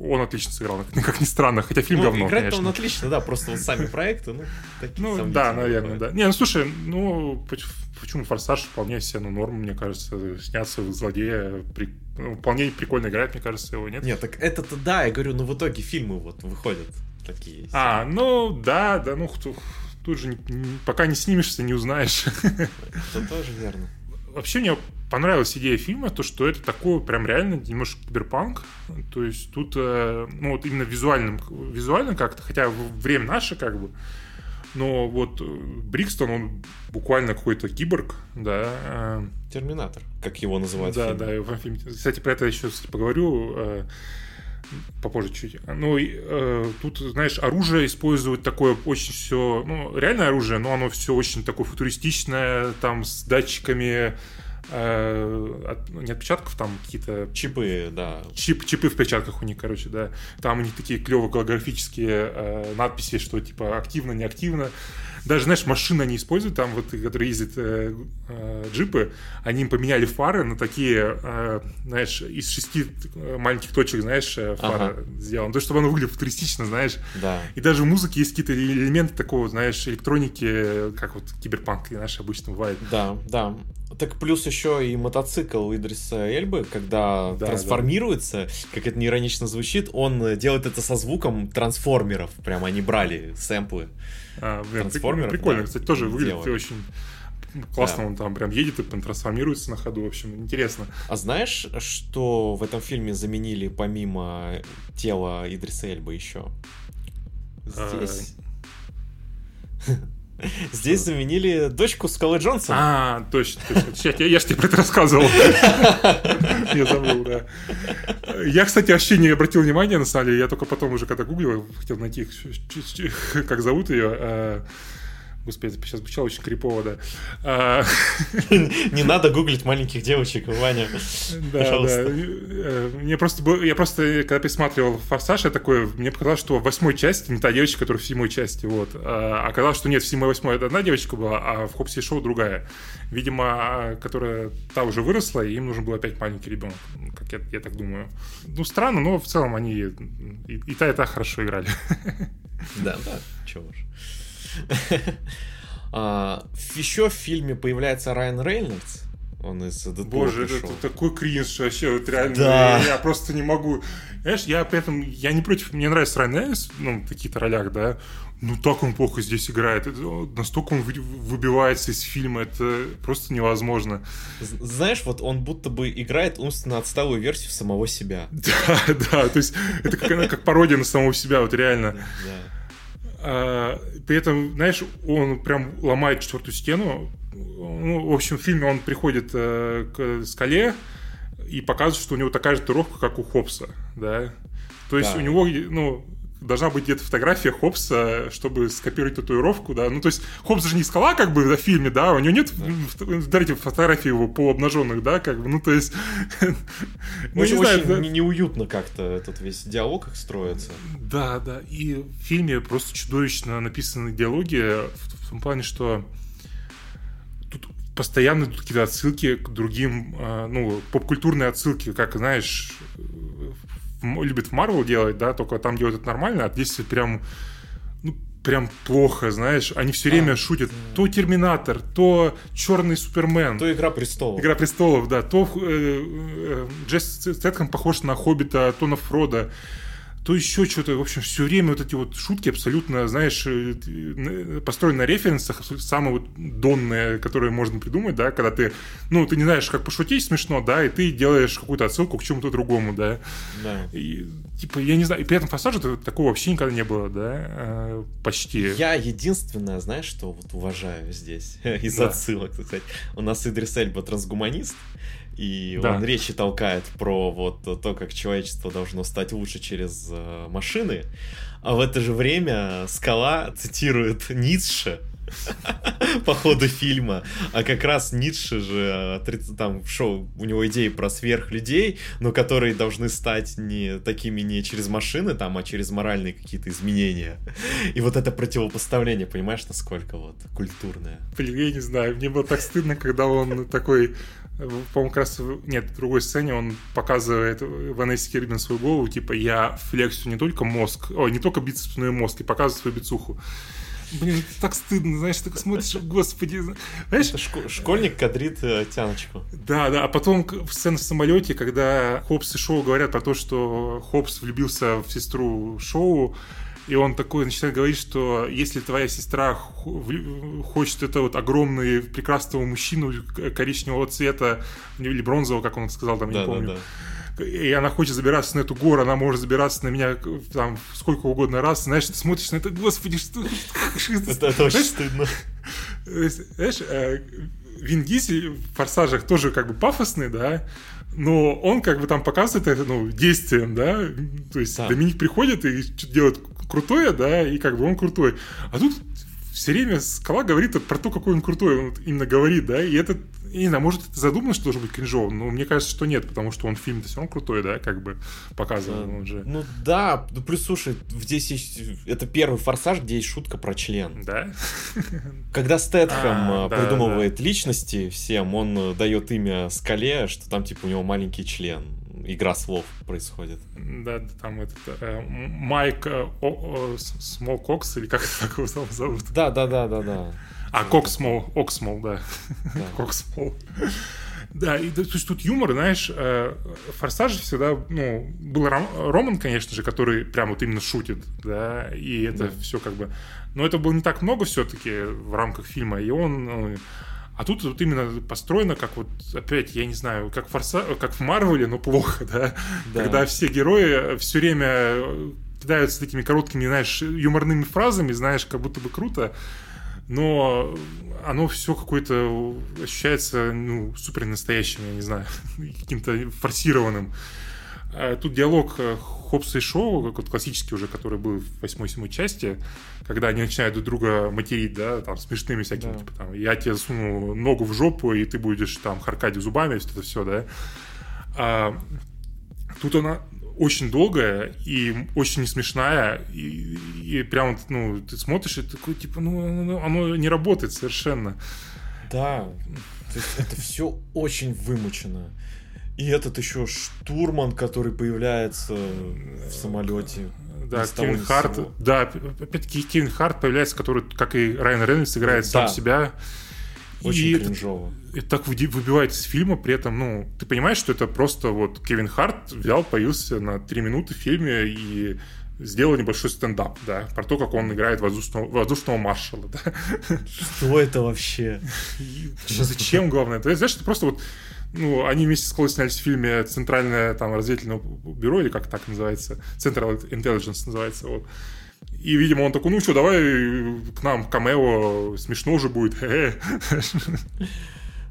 он отлично сыграл, как, ни странно. Хотя фильм Ну, говно, конечно. он отлично, да, просто вот сами проекты, ну, такие Ну, да, наверное, да. Не, ну слушай, ну поч- почему форсаж вполне себе ну, норм, мне кажется, сняться в злодея при- ну, вполне прикольно играет, мне кажется, его нет. Нет, так это-то да, я говорю, но в итоге фильмы вот выходят такие. А, ну да, да, ну кто- тут же пока не снимешься, не узнаешь. Это тоже верно. Вообще мне понравилась идея фильма, то, что это такой прям реально немножко киберпанк. То есть тут, э, ну вот именно визуальным, визуально как-то, хотя время наше как бы, но вот э, Брикстон, он буквально какой-то киборг, да. э, Терминатор, как его называют да, да, в фильме. Кстати, про это еще кстати, поговорю попозже чуть. Ну, э, тут, знаешь, оружие используют такое очень все, ну, реальное оружие, но оно все очень такое футуристичное, там, с датчиками, э, от- ну, не отпечатков, там какие-то Чипы, да. чип, чипы в перчатках у них, короче, да. Там у них такие клевые голографические э, надписи, что типа активно, неактивно. Даже, знаешь, машины они используют, там вот, которые ездят э, э, джипы, они им поменяли фары на такие, э, знаешь, из шести маленьких точек, знаешь, э, фара Ага. сделан. То, чтобы оно выглядело футуристично, знаешь. Да. И даже в музыке есть какие-то элементы такого, знаешь, электроники, как вот киберпанк, знаешь, обычно бывает. Да, да. Так плюс еще и мотоцикл Идриса Эльбы, когда Да, трансформируется, как это неиронично звучит, он э, делает это со звуком трансформеров. Прям они брали сэмплы. А, блин, Трансформеров, прикольно, да, кстати, тоже выглядит делали. очень классно, Да. он там прям едет и трансформируется на ходу, в общем, интересно. А знаешь, что в этом фильме заменили помимо тела Идриса Эльбы еще? Здесь... Здесь заменили дочку Скалы Джонсона. А, точно, точно. Я, я же тебе про это рассказывал. Я забыл, да. Я, кстати, вообще не обратил внимания, на самом деле. Я только потом уже, когда гуглил, хотел найти, как зовут ее. Господи, сейчас звучало очень крипово, да. А, Не надо гуглить маленьких девочек, Ваня. Да, да. Э, Мне просто был, я просто, когда пересматривал Форсаж, я такой, мне показалось, что в восьмой части не та девочка, которая в седьмой части, вот. А оказалось, что нет, в седьмой, восьмой это одна девочка была, а в Хопсе Шоу другая. Видимо, которая та уже выросла, и им нужен был опять маленький ребенок, как я, я так думаю. Ну, странно, но в целом они и, и та, и та хорошо играли. Да, да, чего уж. А, Еще в фильме появляется Райан Рейнольдс. Он из Дэдпула Боже, это, это такой кринж вообще, вот реально, Да. я, я просто не могу. Знаешь, я при этом, я не против, мне нравится Райан Рейнольдс, ну, в таких-то ролях, да, ну так он плохо здесь играет, Это, настолько он вы- выбивается из фильма, это просто невозможно. Знаешь, вот он будто бы играет умственно отсталую версию самого себя. Да, да, то есть это как, как пародия на самого себя, вот реально. Да. А, при этом, знаешь, он прям ломает четвертую стену. Ну, в общем, в фильме он приходит э, к скале и показывает, что у него такая же татуировка, как у Хопса, да. То есть Да. у него, ну, должна быть где-то фотография Хопса, чтобы скопировать татуировку, да. Ну, то есть Хопс же не скала, как бы, в фильме, да, у него нет, дайте фотографии его полуобнаженных, да, как бы, ну, то есть... ну, не знаю, очень да. не- неуютно как-то этот весь диалог их строится. Да, да. И в фильме просто чудовищно написаны диалоги в, том плане, что тут постоянно идут какие-то отсылки к другим, а, ну, поп-культурные отсылки, как, знаешь, в Марвел делать, да, только там делают это нормально, а здесь прям, ну, прям плохо, знаешь. Они все время А, шутят. То Терминатор, то Черный Супермен. То Игра престолов. Игра престолов, да. То э, э, Джесс Стэтхэм похож на Хоббита, то на Фрода. То еще что-то, в общем, все время вот эти вот шутки абсолютно, знаешь, э, э, построены на референсах, самые вот донные, которые можно придумать, да, когда ты, ну, ты не знаешь, как пошутить смешно, да, и ты делаешь какую-то отсылку к чему-то другому, да. Да. И, типа, я не знаю, и при этом форсаже такого вообще никогда не было, да, э, почти. Я единственное, знаешь, что вот уважаю здесь из Да. отсылок, так сказать. У нас Идрис Эльба трансгуманист, и Да. он речи толкает про вот то, как человечество должно стать лучше через э, машины, а в это же время Скала цитирует Ницше по ходу фильма, а как раз Ницше же отриц- там в шоу у него идеи про сверхлюдей, но которые должны стать не такими не через машины там, а через моральные какие-то изменения. И вот это противопоставление, понимаешь, насколько вот культурное. Блин, я не знаю, мне было так стыдно, когда он такой, э, по-моему, как раз, нет, в другой сцене он показывает Ванессе Кирбин свою голову, типа, я флексю не только мозг, ой, не только бицепс, но и мозг, и показываю свою бицуху. Блин, это так стыдно, знаешь, ты так смотришь, господи, знаешь, Это шко- школьник кадрит э, тяночку. да, да, а потом в сцене в самолете, когда Хопс и Шоу говорят про то, что Хопс влюбился в сестру Шоу, и он такой начинает говорить, что если твоя сестра хочет это вот огромный прекрасного мужчину коричневого цвета или бронзового, как он сказал, там, я не помню, Да-да-да. и она хочет забираться на эту гору, она может забираться на меня там сколько угодно раз, знаешь, ты смотришь на это, господи, что... Это, это очень стыдно. Знаешь, э, Вин Дизель в «Форсажах» тоже как бы пафосный, да, но он как бы там показывает это, ну, действием, да, то есть Да. Доминик приходит и что-то делает крутое, да, и как бы он крутой. А тут все время Скала говорит про то, какой он крутой, он именно говорит, да, и это, не знаю, может, это задумано, что должен быть кринжовым, но мне кажется, что нет, потому что он фильм-то все равно крутой, да, как бы показывал, он же. Ну да, ну плюс, слушай, здесь есть... Это первый форсаж, где есть шутка про член. Да? Когда Стэтхэм А, э, да, придумывает личности всем, он э, дает имя Скале, что там типа у него маленький член. Игра слов происходит. Да, да, там этот э, Майк э, О- О- Small Cocks, или как это его зов- зовут? Да, да, да, да, да. А, Cocksmall, Oxmaul, да. Да. Cocksmall. Да, и то есть тут юмор, знаешь, э, в «Форсаже» всегда, ну, был Ром- Роман, конечно же, который прям вот именно шутит, да, и это Да. все как бы... Но это было не так много все-таки в рамках фильма, и он... ну, а тут вот именно построено, как вот, опять, я не знаю, как, форса... как в Марвеле, но плохо, да? Да. Когда все герои все время э, кидаются такими короткими, знаешь, юморными фразами, знаешь, как будто бы круто, но оно все какое-то ощущается, ну, супер настоящим, я не знаю, каким-то форсированным. Тут диалог Хопса и Шоу, как вот классический уже, который был в восьмой-седьмой части, когда они начинают друг друга материть, да, там, смешными всякими, Да. типа, там, я тебе засуну ногу в жопу, и ты будешь там харкать зубами, вот это все, да. А, тут она очень долгая и очень не смешная, и, и прям, ну, ты смотришь, и такой, типа, ну, оно, оно не работает совершенно. Да. То есть это все очень вымучено. И этот еще штурман, который появляется в самолете. Да, Кевин Харт, да, опять-таки Кевин Харт появляется, который, как и Райан Рейнольдс, играет сам Да. себя. Очень и кринжово. Это, это так выбивает из фильма, при этом, ну, ты понимаешь, что это просто вот Кевин Харт взял, появился на три минуты в фильме и сделал небольшой стендап, да, про то, как он играет воздушного, воздушного маршала, да. Что это вообще? Зачем, главное? Ты знаешь, это просто вот ну, они вместе с Холой снялись в фильме «Центральное там разведывательное бюро», или как так называется, «Central Intelligence» называется, вот. И, видимо, он такой, ну что, давай к нам камео, смешно уже будет.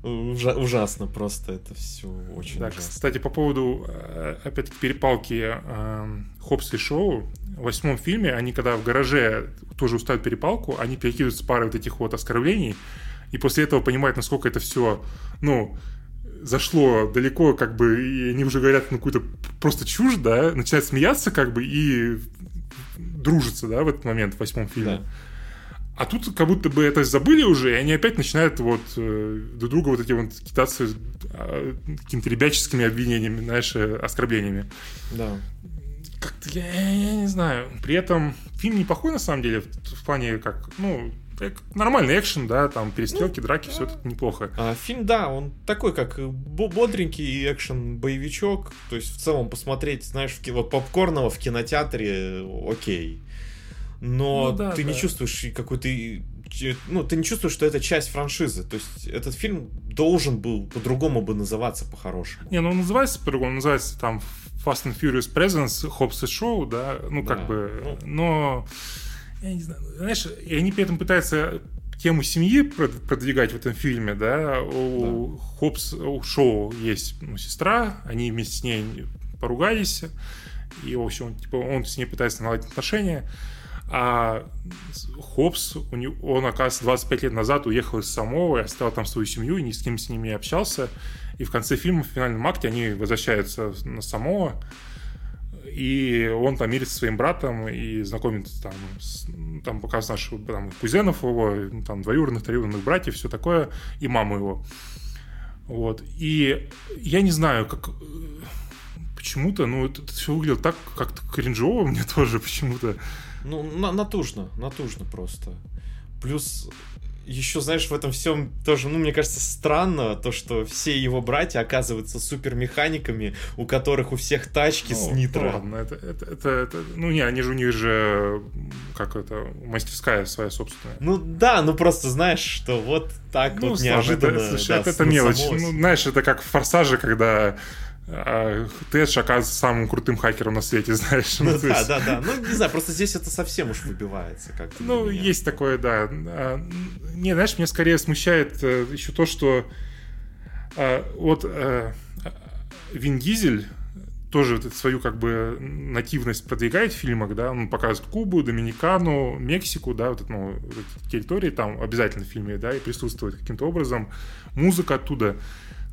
Ужа- ужасно просто это все очень да, ужасно. Кстати, по поводу, э, опять-таки, перепалки э, Хопс и Шоу, в восьмом фильме они, когда в гараже тоже устают перепалку, они перекидываются парой вот этих вот оскорблений, и после этого понимают, насколько это все, ну, зашло далеко, как бы, и они уже говорят ну, какую-то просто чушь, да, начинают смеяться, как бы, и дружатся, да, в этот момент в восьмом фильме. Да. А тут как будто бы это забыли уже, и они опять начинают вот э, друг друга вот эти вот кидаться э, какими-то ребяческими обвинениями, знаешь, э, оскорблениями. Да. Как-то я, я не знаю. При этом фильм неплохой на самом деле, в, в плане как, ну, нормальный экшен, да, там перестрелки, ну, драки, все это неплохо. А, фильм, да, он такой, как бодренький экшен-боевичок. То есть, в целом, посмотреть, знаешь, в, вот попкорного в кинотеатре окей но ну, да, ты да. не чувствуешь какой-то ну, ты не чувствуешь, что это часть франшизы. То есть этот фильм должен был по-другому бы называться по-хорошему. Не, ну он называется по-другому, он называется там Fast and Furious Presence, Hobbs и Show, да, ну как да, бы, ну... но я не знаю, знаешь, и они при этом пытаются тему семьи продвигать в этом фильме, да, у да. Хопс, у Шоу есть ну, сестра, они вместе с ней поругались, и, в общем, типа, он с ней пытается наладить отношения, а Хопс, у него, он, оказывается, 25 лет назад уехал из Самова и оставил там свою семью, и ни с кем с ними не общался. И в конце фильма, в финальном акте, они возвращаются на Самоа, и он там мирится со своим братом и знакомится там, с, там показывает наших там, кузенов его, там, двоюродных, троюродных братьев, все такое, и маму его. Вот. И я не знаю, как почему-то, ну, это, это все выглядело так как-то кринжово мне тоже почему-то. Ну, на натужно, натужно просто. Плюс еще, знаешь, в этом всем тоже, ну, мне кажется, странно то, что все его братья оказываются супермеханиками, у которых у всех тачки ну, с нитро. Ладно, это, это, это, это, ну, не, они же у них же, как это, мастерская своя собственная. Ну, да, ну, просто знаешь, что вот так ну, вот неожиданно. Это, слушай, да, это, это мелочь. Ну, знаешь, это как в «Форсаже», когда а Тэдж оказывается самым крутым хакером на свете, знаешь. Ну, ну да, есть... да, да. Ну, не знаю, просто здесь это совсем уж выбивается как-то. Ну, есть такое, да. А, не, знаешь, меня скорее смущает э, еще то, что а, вот э, Вин Дизель тоже свою как бы нативность продвигает в фильмах, да, он показывает Кубу, Доминикану, Мексику, да, вот, ну, территории там обязательно в фильме, да, и присутствует каким-то образом, музыка оттуда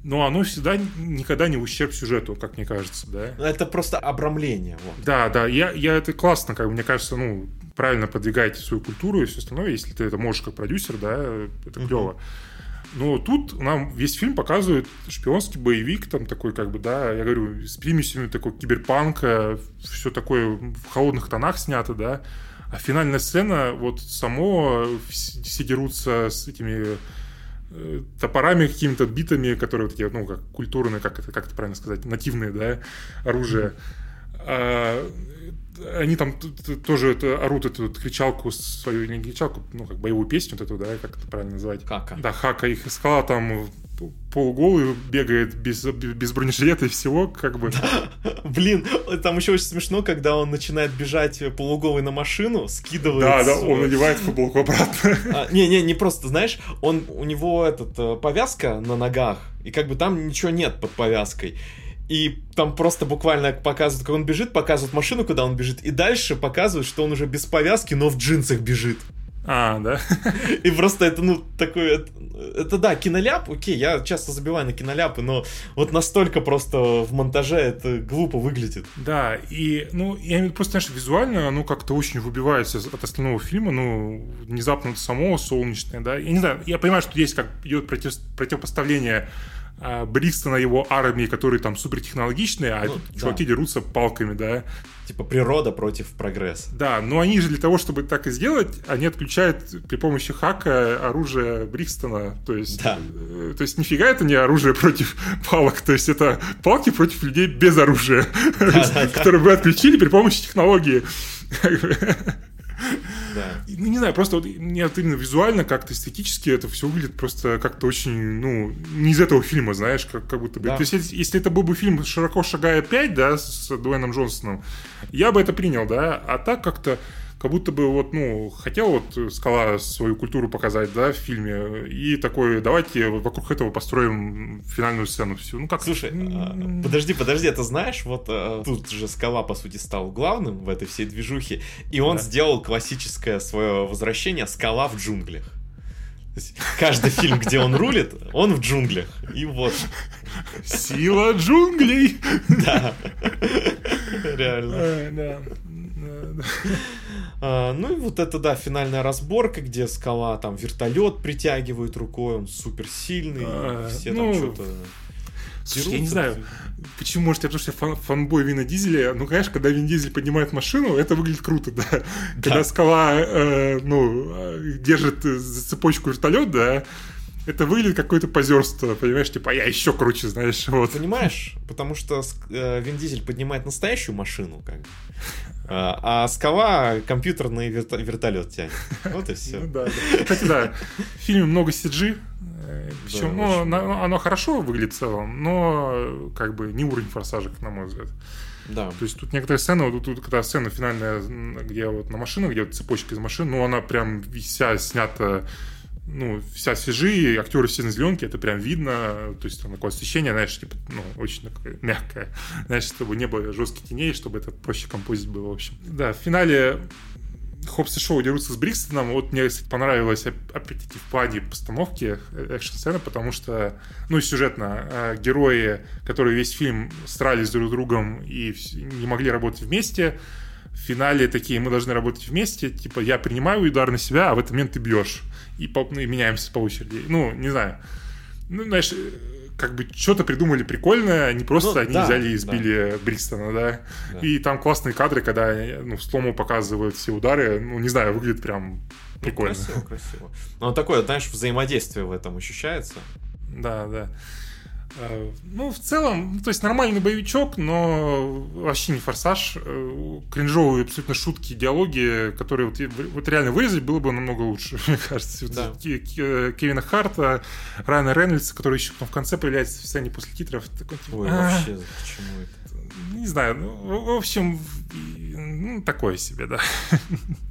но оно всегда никогда не в ущерб сюжету, как мне кажется, да. Это просто обрамление. Вот. Да, да, я, я это классно, как мне кажется, ну, правильно продвигаете свою культуру и все остальное, если ты это можешь как продюсер, да, это uh-huh. клево. Но тут нам весь фильм показывает шпионский боевик, там такой, как бы, да, я говорю, с примесями такой киберпанка, все такое в холодных тонах снято, да. А финальная сцена, вот само все дерутся с этими Э, топорами какими-то битами, которые вот такие, ну, как культурные, как это, как это правильно сказать, нативные, да, оружие. А, они там тоже это, орут эту кричалку свою, не кричалку, ну, как боевую песню вот эту, да, как это правильно назвать? Хака. Да, Хака. Их искала там полуголый, бегает без, без бронежилета и всего, как бы. Да. Блин, там еще очень смешно, когда он начинает бежать полуголый на машину, скидывает... Да, да, он надевает футболку обратно. А, не, не, не просто, знаешь, он, у него этот, э, повязка на ногах, и как бы там ничего нет под повязкой. И там просто буквально показывают, как он бежит, показывают машину, куда он бежит, и дальше показывают, что он уже без повязки, но в джинсах бежит. А, да. И просто это, ну, такой... Это, это да, киноляп, окей, я часто забиваю на киноляпы, но вот настолько просто в монтаже это глупо выглядит. Да, и, ну, я имею просто, знаешь, визуально оно как-то очень выбивается от остального фильма, ну, внезапно само солнечное, да. Я не знаю, я понимаю, что есть как идет против, противопоставление а, Бристона его армии, которые там супертехнологичные, а Ну, чуваки да. дерутся палками, да. Типа природа против прогресса. Да, но они же для того, чтобы так и сделать, они отключают при помощи хака оружие Бристона. То есть, Да. э, то есть нифига это не оружие против палок, то есть это палки против людей без оружия, которые вы отключили при помощи технологии. Да. Ну, не знаю, просто вот мне вот именно визуально, как-то эстетически это все выглядит просто как-то очень, ну, не из этого фильма, знаешь, как, как будто бы. Да. То есть, если, если это был бы фильм «Широко шагая 5», да, с Дуэйном Джонсоном, я бы это принял, да, а так как-то как будто бы вот, ну, хотел вот Скала свою культуру показать, да, в фильме, и такой, давайте вокруг этого построим финальную сцену всю. Ну, как... Слушай, а, подожди, подожди, ты знаешь, вот а, тут же Скала, по сути, стал главным в этой всей движухе, и он Да. сделал классическое свое возвращение Скала в джунглях. Каждый фильм, где он рулит, он в джунглях. И вот, Сила джунглей! да. Реально. Э, Да. Да. А, ну и вот это, да, финальная разборка, где скала там вертолет притягивает рукой, он супер сильный, А, все ну, там что-то. Слушай, я не знаю, почему, может, я потому что я фан- фанбой Вина Дизеля, ну, конечно, когда Вин Дизель поднимает машину, это выглядит круто, да. Когда скала, э, ну, держит за цепочку вертолет, да, это выглядит как какое-то позерство, понимаешь, типа, а я еще круче, знаешь, вот. Понимаешь? Потому что э, Вин Дизель поднимает настоящую машину, как бы. А, а скала компьютерный верто- вертолет тянет. Вот и все. Ну, да, да. Кстати, да, в фильме много CG, причем, ну, очень на- оно хорошо выглядит в целом, но э, как бы не уровень форсажек, на мой взгляд. Да. То есть тут некоторые сцены, вот тут, когда сцена финальная, где вот на машину, где вот цепочка из машин, ну, она прям вся снята, ну, вся CG, актеры все на зеленке, это прям видно, то есть там такое освещение, знаешь, типа, ну, очень такое мягкое, знаешь, чтобы не было жестких теней, чтобы это проще композить было, в общем. Да, в финале Хопс и Шоу дерутся с Брикстоном. Вот мне, кстати, понравилось оп- опять-таки в плане постановки э, экшн-сцены, потому что, ну, сюжетно, э, герои, которые весь фильм друг с другом и не могли работать вместе, в финале такие, мы должны работать вместе, типа, я принимаю удар на себя, а в этот момент ты бьешь. И, по- ну, и меняемся по очереди. Ну, не знаю. Ну, знаешь, э, как бы что-то придумали прикольное, не просто Ну, они да, взяли и избили Брикстона, да? Да. И там классные кадры, когда ну, в слому показывают все удары. Ну, не знаю, выглядит прям Ну, прикольно. красиво, красиво. Но такое, знаешь, взаимодействие в этом ощущается. Да, да. Э, Ну, в целом, ну, то есть нормальный боевичок, но вообще не форсаж. Э, Кринжовые абсолютно шутки, диалоги, которые вот, вот реально вырезать было бы намного лучше, мне кажется. Да. Ке- Кевина Харта, Райана Рейнольдса, который еще в конце появляется в сцене после титров. Такой, типа, Ой, «А, вообще, почему это? Не знаю, ну, в общем, ну, такое себе, да.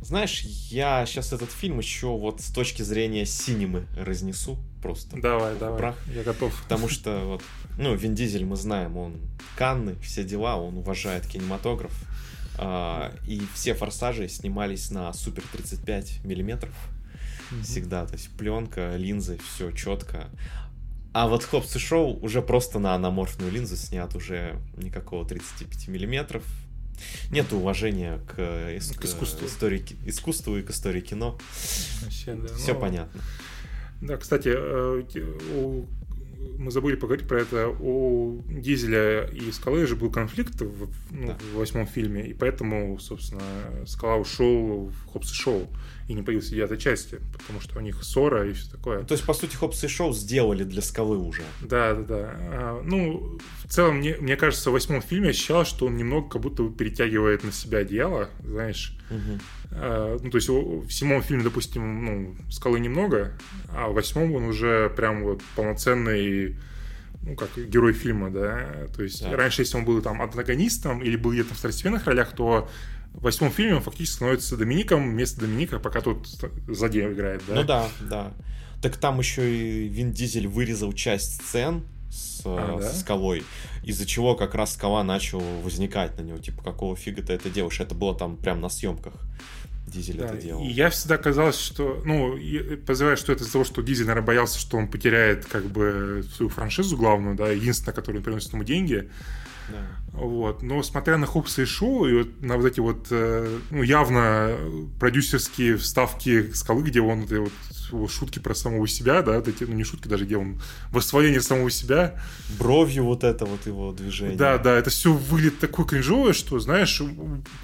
Знаешь, я сейчас этот фильм еще вот с точки зрения синемы разнесу просто. Давай, давай, прах. я готов. Потому что вот, ну, Вин Дизель мы знаем, он Канны, все дела, он уважает кинематограф. А, и все форсажи снимались на супер 35 миллиметров всегда. То есть пленка, линзы, все четко. А вот Хопс и Шоу уже просто на аноморфную линзу снят уже никакого 35 миллиметров. Нет уважения к, ис- К искусству. истории искусству и к истории кино. Вообще, да. Все Ну, понятно. Да, кстати, э, у- мы забыли поговорить про это. У Дизеля и Скалы же был конфликт в, ну, Да. в восьмом фильме, и поэтому, собственно, Скала ушел в Хопс и Шоу и не появился девятой части, потому что у них ссора и все такое. То есть, по сути, Хопс и Шоу сделали для скалы уже. Да, да, да. А, ну, в целом, мне, мне кажется, в восьмом фильме ощущалось, что он немного как будто перетягивает на себя одеяло, знаешь. А, ну, то есть в седьмом фильме, допустим, ну, скалы немного, а в восьмом он уже прям вот полноценный, ну, как герой фильма, да. То есть Да. раньше, если он был там антагонистом или был где-то в второстепенных ролях, то в восьмом фильме он фактически становится Домиником вместо Доминика, пока тот сзади играет, да. Ну да, да. Так там еще и Вин Дизель вырезал часть сцен с, А, да? со скалой, из-за чего как раз скала начал возникать на него. Типа, какого фига ты это делаешь? Это было там прям на съемках. Дизель Да, это делал. И я всегда казалось, что, ну, подозреваю, что это из-за того, что Дизель, наверное, боялся, что он потеряет, как бы, свою франшизу главную, да, единственное, которая приносит ему деньги. Вот. Но смотря на Хопса и Шоу, и вот на вот эти вот э, ну, явно продюсерские вставки скалы, где он вот, вот шутки про самого себя, да, эти, ну не шутки даже, где он восвоение самого себя. Бровью вот это вот его движение. Да, да, это все выглядит такое кринжовое, что, знаешь,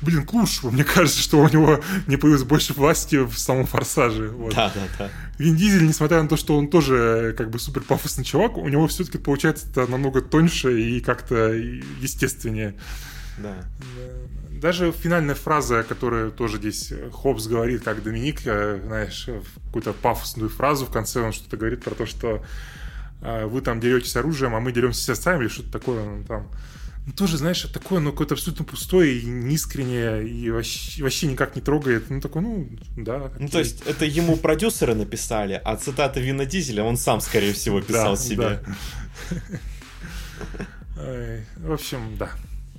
блин, к лучшему. Мне кажется, что у него не появилось больше власти в самом «Форсаже». Вот. Да, да, да. Вин Дизель, несмотря на то, что он тоже как бы супер пафосный чувак, у него все-таки получается это намного тоньше и как-то естественнее. Да. Даже финальная фраза, которая тоже здесь Хопс говорит, как Доминик, э, знаешь, какую-то пафосную фразу в конце, он что-то говорит про то, что э, вы там деретесь оружием, а мы деремся сердцами, или что-то такое он там ну, тоже, знаешь, такое, ну, какое-то абсолютно пустое и неискреннее, и вообще, вообще никак не трогает. Ну, такой, ну, да. Ну, то есть, это ему продюсеры написали, а цитаты Вина Дизеля он сам, скорее всего, писал себе. В общем, да.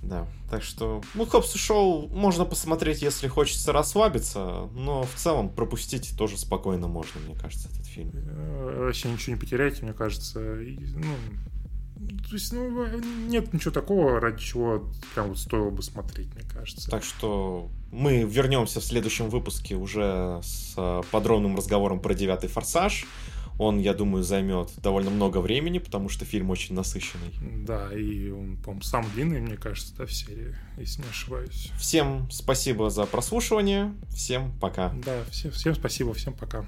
Да, так что, ну, Хопс Шоу можно посмотреть, если хочется расслабиться, но в целом пропустить тоже спокойно можно, мне кажется, этот фильм. Э, вообще ничего не потеряете, мне кажется. Ну, то есть, ну, нет ничего такого, ради чего прям вот стоило бы смотреть, мне кажется. Так что мы вернемся в следующем выпуске уже с э, подробным разговором про девятый форсаж. Он, я думаю, займет довольно много времени, потому что фильм очень насыщенный. Да, и он, по-моему, самый длинный, мне кажется, да, в серии, если не ошибаюсь. Всем спасибо за прослушивание. Всем пока. Да, всем, всем спасибо, всем пока.